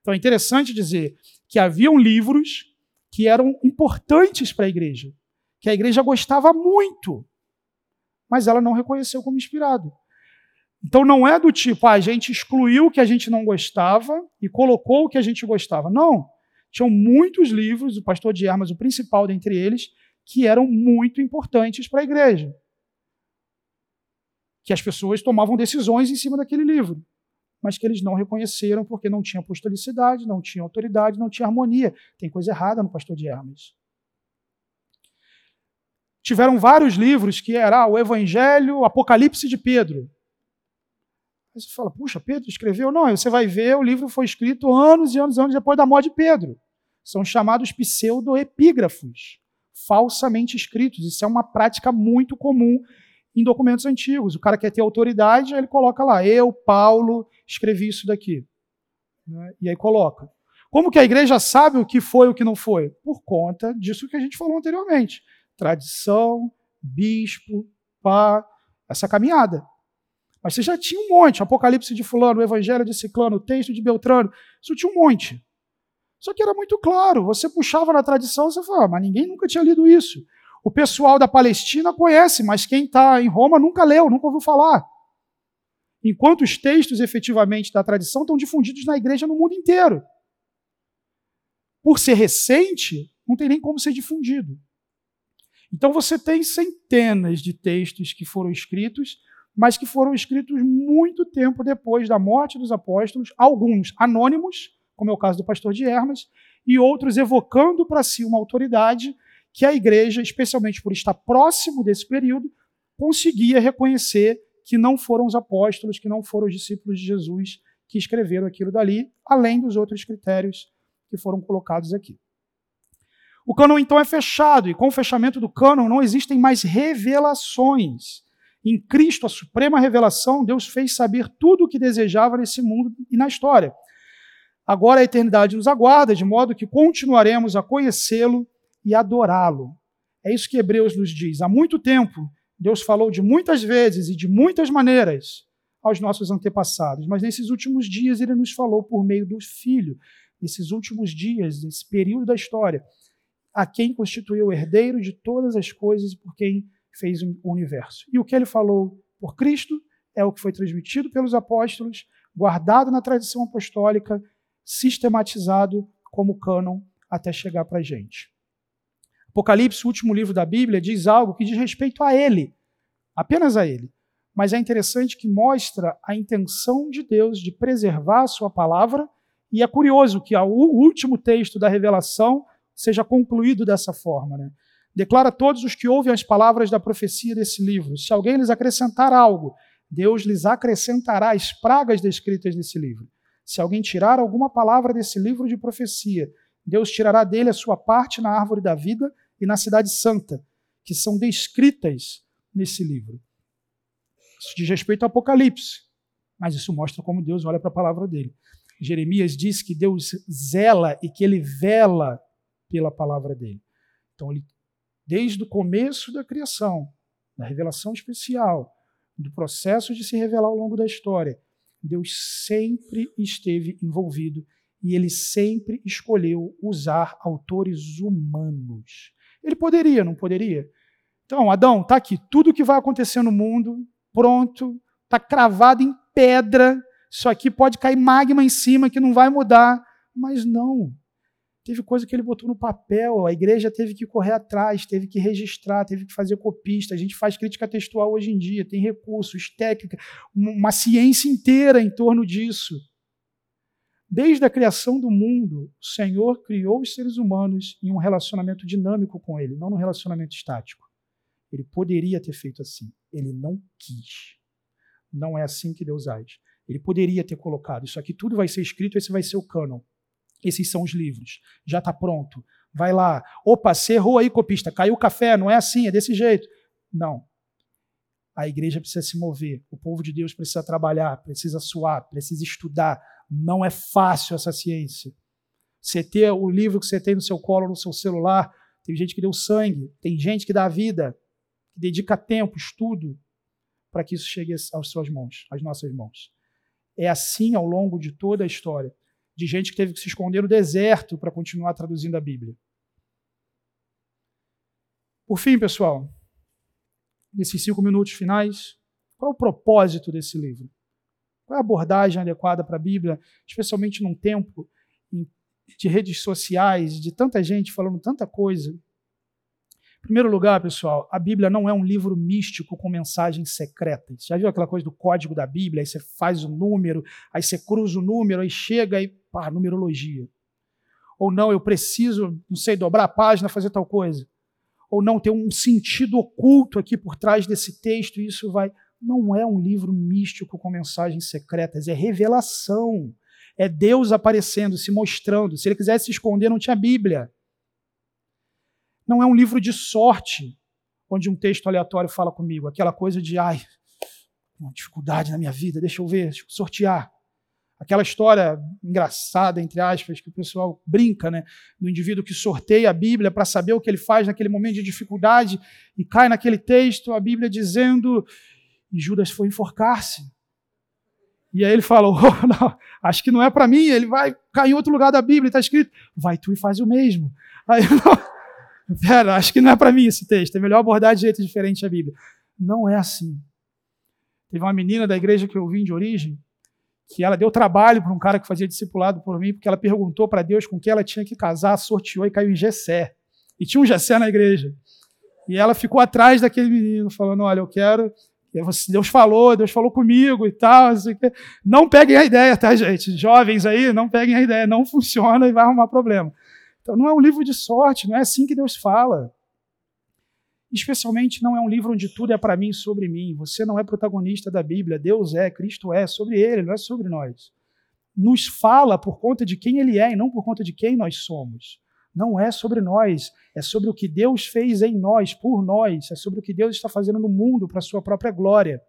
Então é interessante dizer que haviam livros que eram importantes para a igreja, que a igreja gostava muito, mas ela não reconheceu como inspirado. Então não é do tipo, ah, a gente excluiu o que a gente não gostava e colocou o que a gente gostava. Não. Tinham muitos livros, o pastor de armas, o principal dentre eles, que eram muito importantes para a igreja. Que as pessoas tomavam decisões em cima daquele livro, mas que eles não reconheceram porque não tinha apostolicidade, não tinha autoridade, não tinha harmonia. Tem coisa errada no pastor de armas tiveram vários livros que era o Evangelho, Apocalipse de Pedro. Aí você fala, puxa, Pedro escreveu? Não, você vai ver, o livro foi escrito anos e anos e anos depois da morte de Pedro. São chamados pseudoepígrafos, falsamente escritos. Isso é uma prática muito comum em documentos antigos. O cara quer ter autoridade, ele coloca lá, eu, Paulo, escrevi isso daqui. Né? E aí coloca. Como que a igreja sabe o que foi e o que não foi? Por conta disso que a gente falou anteriormente tradição, bispo, pá, essa caminhada. Mas você já tinha um monte, Apocalipse de fulano, Evangelho de ciclano, texto de Beltrano, isso tinha um monte. Só que era muito claro, você puxava na tradição, você falava, ah, mas ninguém nunca tinha lido isso. O pessoal da Palestina conhece, mas quem está em Roma nunca leu, nunca ouviu falar. Enquanto os textos efetivamente da tradição estão difundidos na igreja no mundo inteiro. Por ser recente, não tem nem como ser difundido. Então você tem centenas de textos que foram escritos, mas que foram escritos muito tempo depois da morte dos apóstolos, alguns anônimos, como é o caso do pastor de Hermas, e outros evocando para si uma autoridade que a igreja, especialmente por estar próximo desse período, conseguia reconhecer que não foram os apóstolos, que não foram os discípulos de Jesus que escreveram aquilo dali, além dos outros critérios que foram colocados aqui. O cânon então é fechado, e com o fechamento do cânon não existem mais revelações. Em Cristo, a suprema revelação, Deus fez saber tudo o que desejava nesse mundo e na história. Agora a eternidade nos aguarda, de modo que continuaremos a conhecê-lo e adorá-lo. É isso que Hebreus nos diz. Há muito tempo, Deus falou de muitas vezes e de muitas maneiras aos nossos antepassados, mas nesses últimos dias ele nos falou por meio do Filho. Nesses últimos dias, nesse período da história, a quem constituiu o herdeiro de todas as coisas e por quem fez o universo. E o que ele falou por Cristo é o que foi transmitido pelos apóstolos, guardado na tradição apostólica, sistematizado como cânon até chegar para a gente. Apocalipse, o último livro da Bíblia, diz algo que diz respeito a ele, apenas a ele. Mas é interessante que mostra a intenção de Deus de preservar a sua palavra, e é curioso que o último texto da revelação seja concluído dessa forma. Né? Declara a todos os que ouvem as palavras da profecia desse livro: se alguém lhes acrescentar algo, Deus lhes acrescentará as pragas descritas nesse livro. Se alguém tirar alguma palavra desse livro de profecia, Deus tirará dele a sua parte na árvore da vida e na cidade santa, que são descritas nesse livro. Isso diz respeito ao Apocalipse, mas isso mostra como Deus olha para a palavra dele. Jeremias diz que Deus zela e que ele vela pela palavra dele. Então, ele, desde o começo da criação, da revelação especial, do processo de se revelar ao longo da história, Deus sempre esteve envolvido e ele sempre escolheu usar autores humanos. Ele poderia, não poderia? Então, Adão, está aqui tudo o que vai acontecer no mundo, pronto, está cravado em pedra. Isso aqui pode cair magma em cima que não vai mudar. Mas não. Teve coisa que ele botou no papel, a igreja teve que correr atrás, teve que registrar, teve que fazer copista. A gente faz crítica textual hoje em dia, tem recursos, técnica, uma ciência inteira em torno disso. Desde a criação do mundo, o Senhor criou os seres humanos em um relacionamento dinâmico com Ele, não num relacionamento estático. Ele poderia ter feito assim, ele não quis. Não é assim que Deus age. Ele poderia ter colocado isso aqui, tudo vai ser escrito, esse vai ser o cânon. Esses são os livros. Já está pronto. Vai lá. Opa, você errou aí, copista. Caiu o café. Não é assim, é desse jeito. Não. A igreja precisa se mover. O povo de Deus precisa trabalhar, precisa suar, precisa estudar. Não é fácil essa ciência. Você ter o livro que você tem no seu colo, no seu celular, tem gente que deu sangue, tem gente que dá vida, que dedica tempo, estudo, para que isso chegue às suas mãos, às nossas mãos. É assim ao longo de toda a história de gente que teve que se esconder no deserto para continuar traduzindo a Bíblia. Por fim, pessoal, nesses cinco minutos finais, qual é o propósito desse livro? Qual é a abordagem adequada para a Bíblia, especialmente num tempo de redes sociais, de tanta gente falando tanta coisa? Em primeiro lugar, pessoal, a Bíblia não é um livro místico com mensagens secretas. Já viu aquela coisa do código da Bíblia? Aí você faz o número, aí você cruza o número, aí chega e pá, numerologia. Ou não, eu preciso, não sei, dobrar a página, fazer tal coisa. Ou não, tem um sentido oculto aqui por trás desse texto e isso vai. Não é um livro místico com mensagens secretas, é revelação. É Deus aparecendo, se mostrando. Se ele quisesse se esconder, não tinha Bíblia. Não é um livro de sorte, onde um texto aleatório fala comigo, aquela coisa de, ai, uma dificuldade na minha vida, deixa eu ver, deixa eu sortear. Aquela história engraçada, entre aspas, que o pessoal brinca, né? Do indivíduo que sorteia a Bíblia para saber o que ele faz naquele momento de dificuldade e cai naquele texto, a Bíblia dizendo, e Judas foi enforcar-se. E aí ele falou, oh, não, acho que não é para mim, ele vai cair em outro lugar da Bíblia, está escrito, vai tu e faz o mesmo. Aí, não, Pera, acho que não é para mim esse texto. É melhor abordar de jeito diferente a Bíblia. Não é assim. Teve uma menina da igreja que eu vim de origem, que ela deu trabalho para um cara que fazia discipulado por mim, porque ela perguntou para Deus com quem ela tinha que casar, sorteou e caiu em Gessé. E tinha um Gessé na igreja. E ela ficou atrás daquele menino, falando: Olha, eu quero. Deus falou, Deus falou comigo e tal. Não peguem a ideia, tá, gente? Jovens aí, não peguem a ideia. Não funciona e vai arrumar problema. Então não é um livro de sorte, não é assim que Deus fala. Especialmente não é um livro onde tudo é para mim sobre mim. Você não é protagonista da Bíblia, Deus é, Cristo é, sobre ele, não é sobre nós. Nos fala por conta de quem ele é e não por conta de quem nós somos. Não é sobre nós, é sobre o que Deus fez em nós, por nós, é sobre o que Deus está fazendo no mundo para a sua própria glória.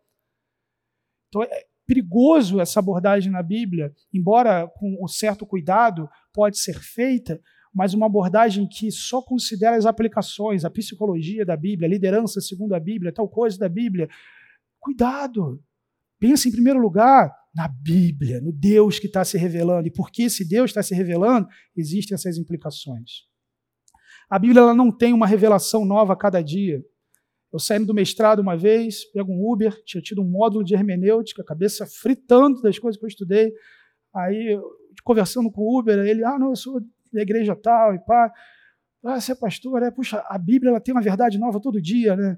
Então é perigoso essa abordagem na Bíblia, embora com o certo cuidado pode ser feita, mas uma abordagem que só considera as aplicações, a psicologia da Bíblia, a liderança segundo a Bíblia, tal coisa da Bíblia. Cuidado! Pense em primeiro lugar na Bíblia, no Deus que está se revelando. E porque esse Deus está se revelando, existem essas implicações. A Bíblia ela não tem uma revelação nova a cada dia. Eu saindo do mestrado uma vez, pego um Uber, tinha tido um módulo de hermenêutica, cabeça fritando das coisas que eu estudei. Aí, conversando com o Uber, ele, ah, não, eu sou da igreja tal e pá. Ah, você é pastor, é, puxa, a Bíblia ela tem uma verdade nova todo dia, né?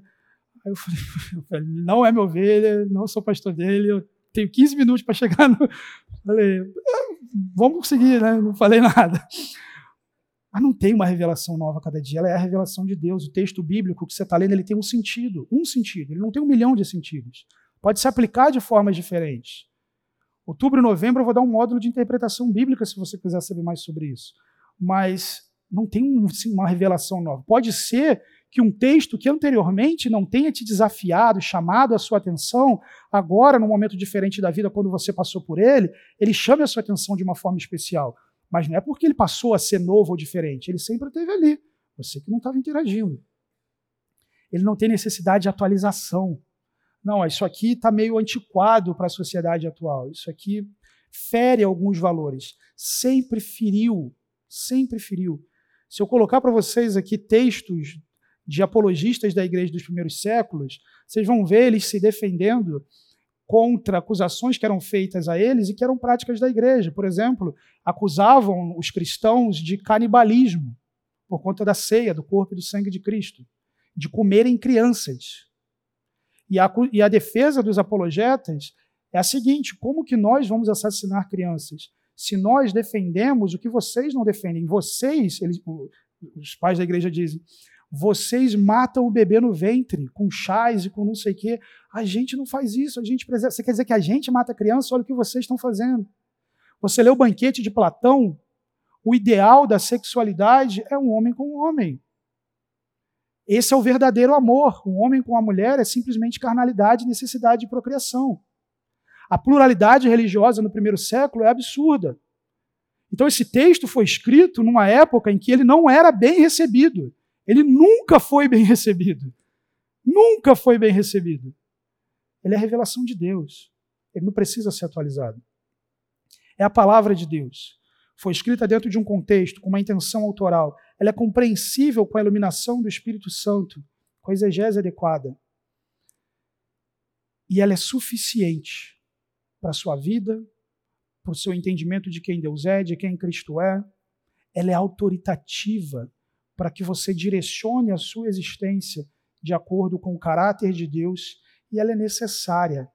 Aí eu falei, eu falei não é meu ovelha, não sou pastor dele, eu tenho 15 minutos para chegar no. Falei, ah, vamos conseguir, né? Não falei nada. Mas não tem uma revelação nova a cada dia, ela é a revelação de Deus. O texto bíblico que você está lendo, ele tem um sentido, um sentido, ele não tem um milhão de sentidos. Pode se aplicar de formas diferentes. Outubro e novembro eu vou dar um módulo de interpretação bíblica se você quiser saber mais sobre isso mas não tem um, assim, uma revelação nova. Pode ser que um texto que anteriormente não tenha te desafiado, chamado a sua atenção, agora, num momento diferente da vida, quando você passou por ele, ele chame a sua atenção de uma forma especial. Mas não é porque ele passou a ser novo ou diferente, ele sempre esteve ali. Você que não estava interagindo. Ele não tem necessidade de atualização. Não, isso aqui está meio antiquado para a sociedade atual. Isso aqui fere alguns valores. Sempre feriu sempre feriu. Se eu colocar para vocês aqui textos de apologistas da igreja dos primeiros séculos, vocês vão ver eles se defendendo contra acusações que eram feitas a eles e que eram práticas da igreja. Por exemplo, acusavam os cristãos de canibalismo por conta da ceia, do corpo e do sangue de Cristo, de comerem crianças. E a, e a defesa dos apologetas é a seguinte: como que nós vamos assassinar crianças? Se nós defendemos o que vocês não defendem, vocês, eles, os pais da igreja dizem, vocês matam o bebê no ventre com chás e com não sei o quê. A gente não faz isso, a gente preserva. Você quer dizer que a gente mata a criança? Olha o que vocês estão fazendo. Você lê o banquete de Platão, o ideal da sexualidade é um homem com um homem. Esse é o verdadeiro amor. Um homem com uma mulher é simplesmente carnalidade e necessidade de procriação. A pluralidade religiosa no primeiro século é absurda. Então, esse texto foi escrito numa época em que ele não era bem recebido. Ele nunca foi bem recebido. Nunca foi bem recebido. Ele é a revelação de Deus. Ele não precisa ser atualizado. É a palavra de Deus. Foi escrita dentro de um contexto, com uma intenção autoral. Ela é compreensível com a iluminação do Espírito Santo, com a exegese adequada. E ela é suficiente para a sua vida, para o seu entendimento de quem Deus é, de quem Cristo é. Ela é autoritativa para que você direcione a sua existência de acordo com o caráter de Deus e ela é necessária.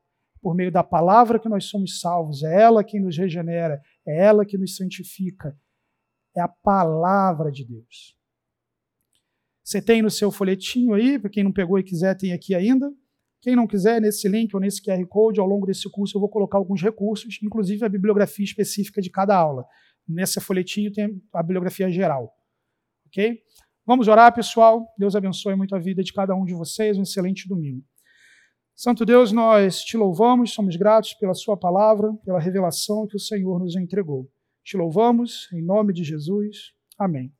Por meio da palavra que nós somos salvos, é ela quem nos regenera, é ela que nos santifica. É a palavra de Deus. Você tem no seu folhetinho aí, para quem não pegou e quiser, tem aqui ainda. Quem não quiser, nesse link ou nesse QR Code, ao longo desse curso, eu vou colocar alguns recursos, inclusive a bibliografia específica de cada aula. Nessa folhetinho tem a bibliografia geral. Ok? Vamos orar, pessoal. Deus abençoe muito a vida de cada um de vocês. Um excelente domingo. Santo Deus, nós te louvamos, somos gratos pela Sua palavra, pela revelação que o Senhor nos entregou. Te louvamos, em nome de Jesus. Amém.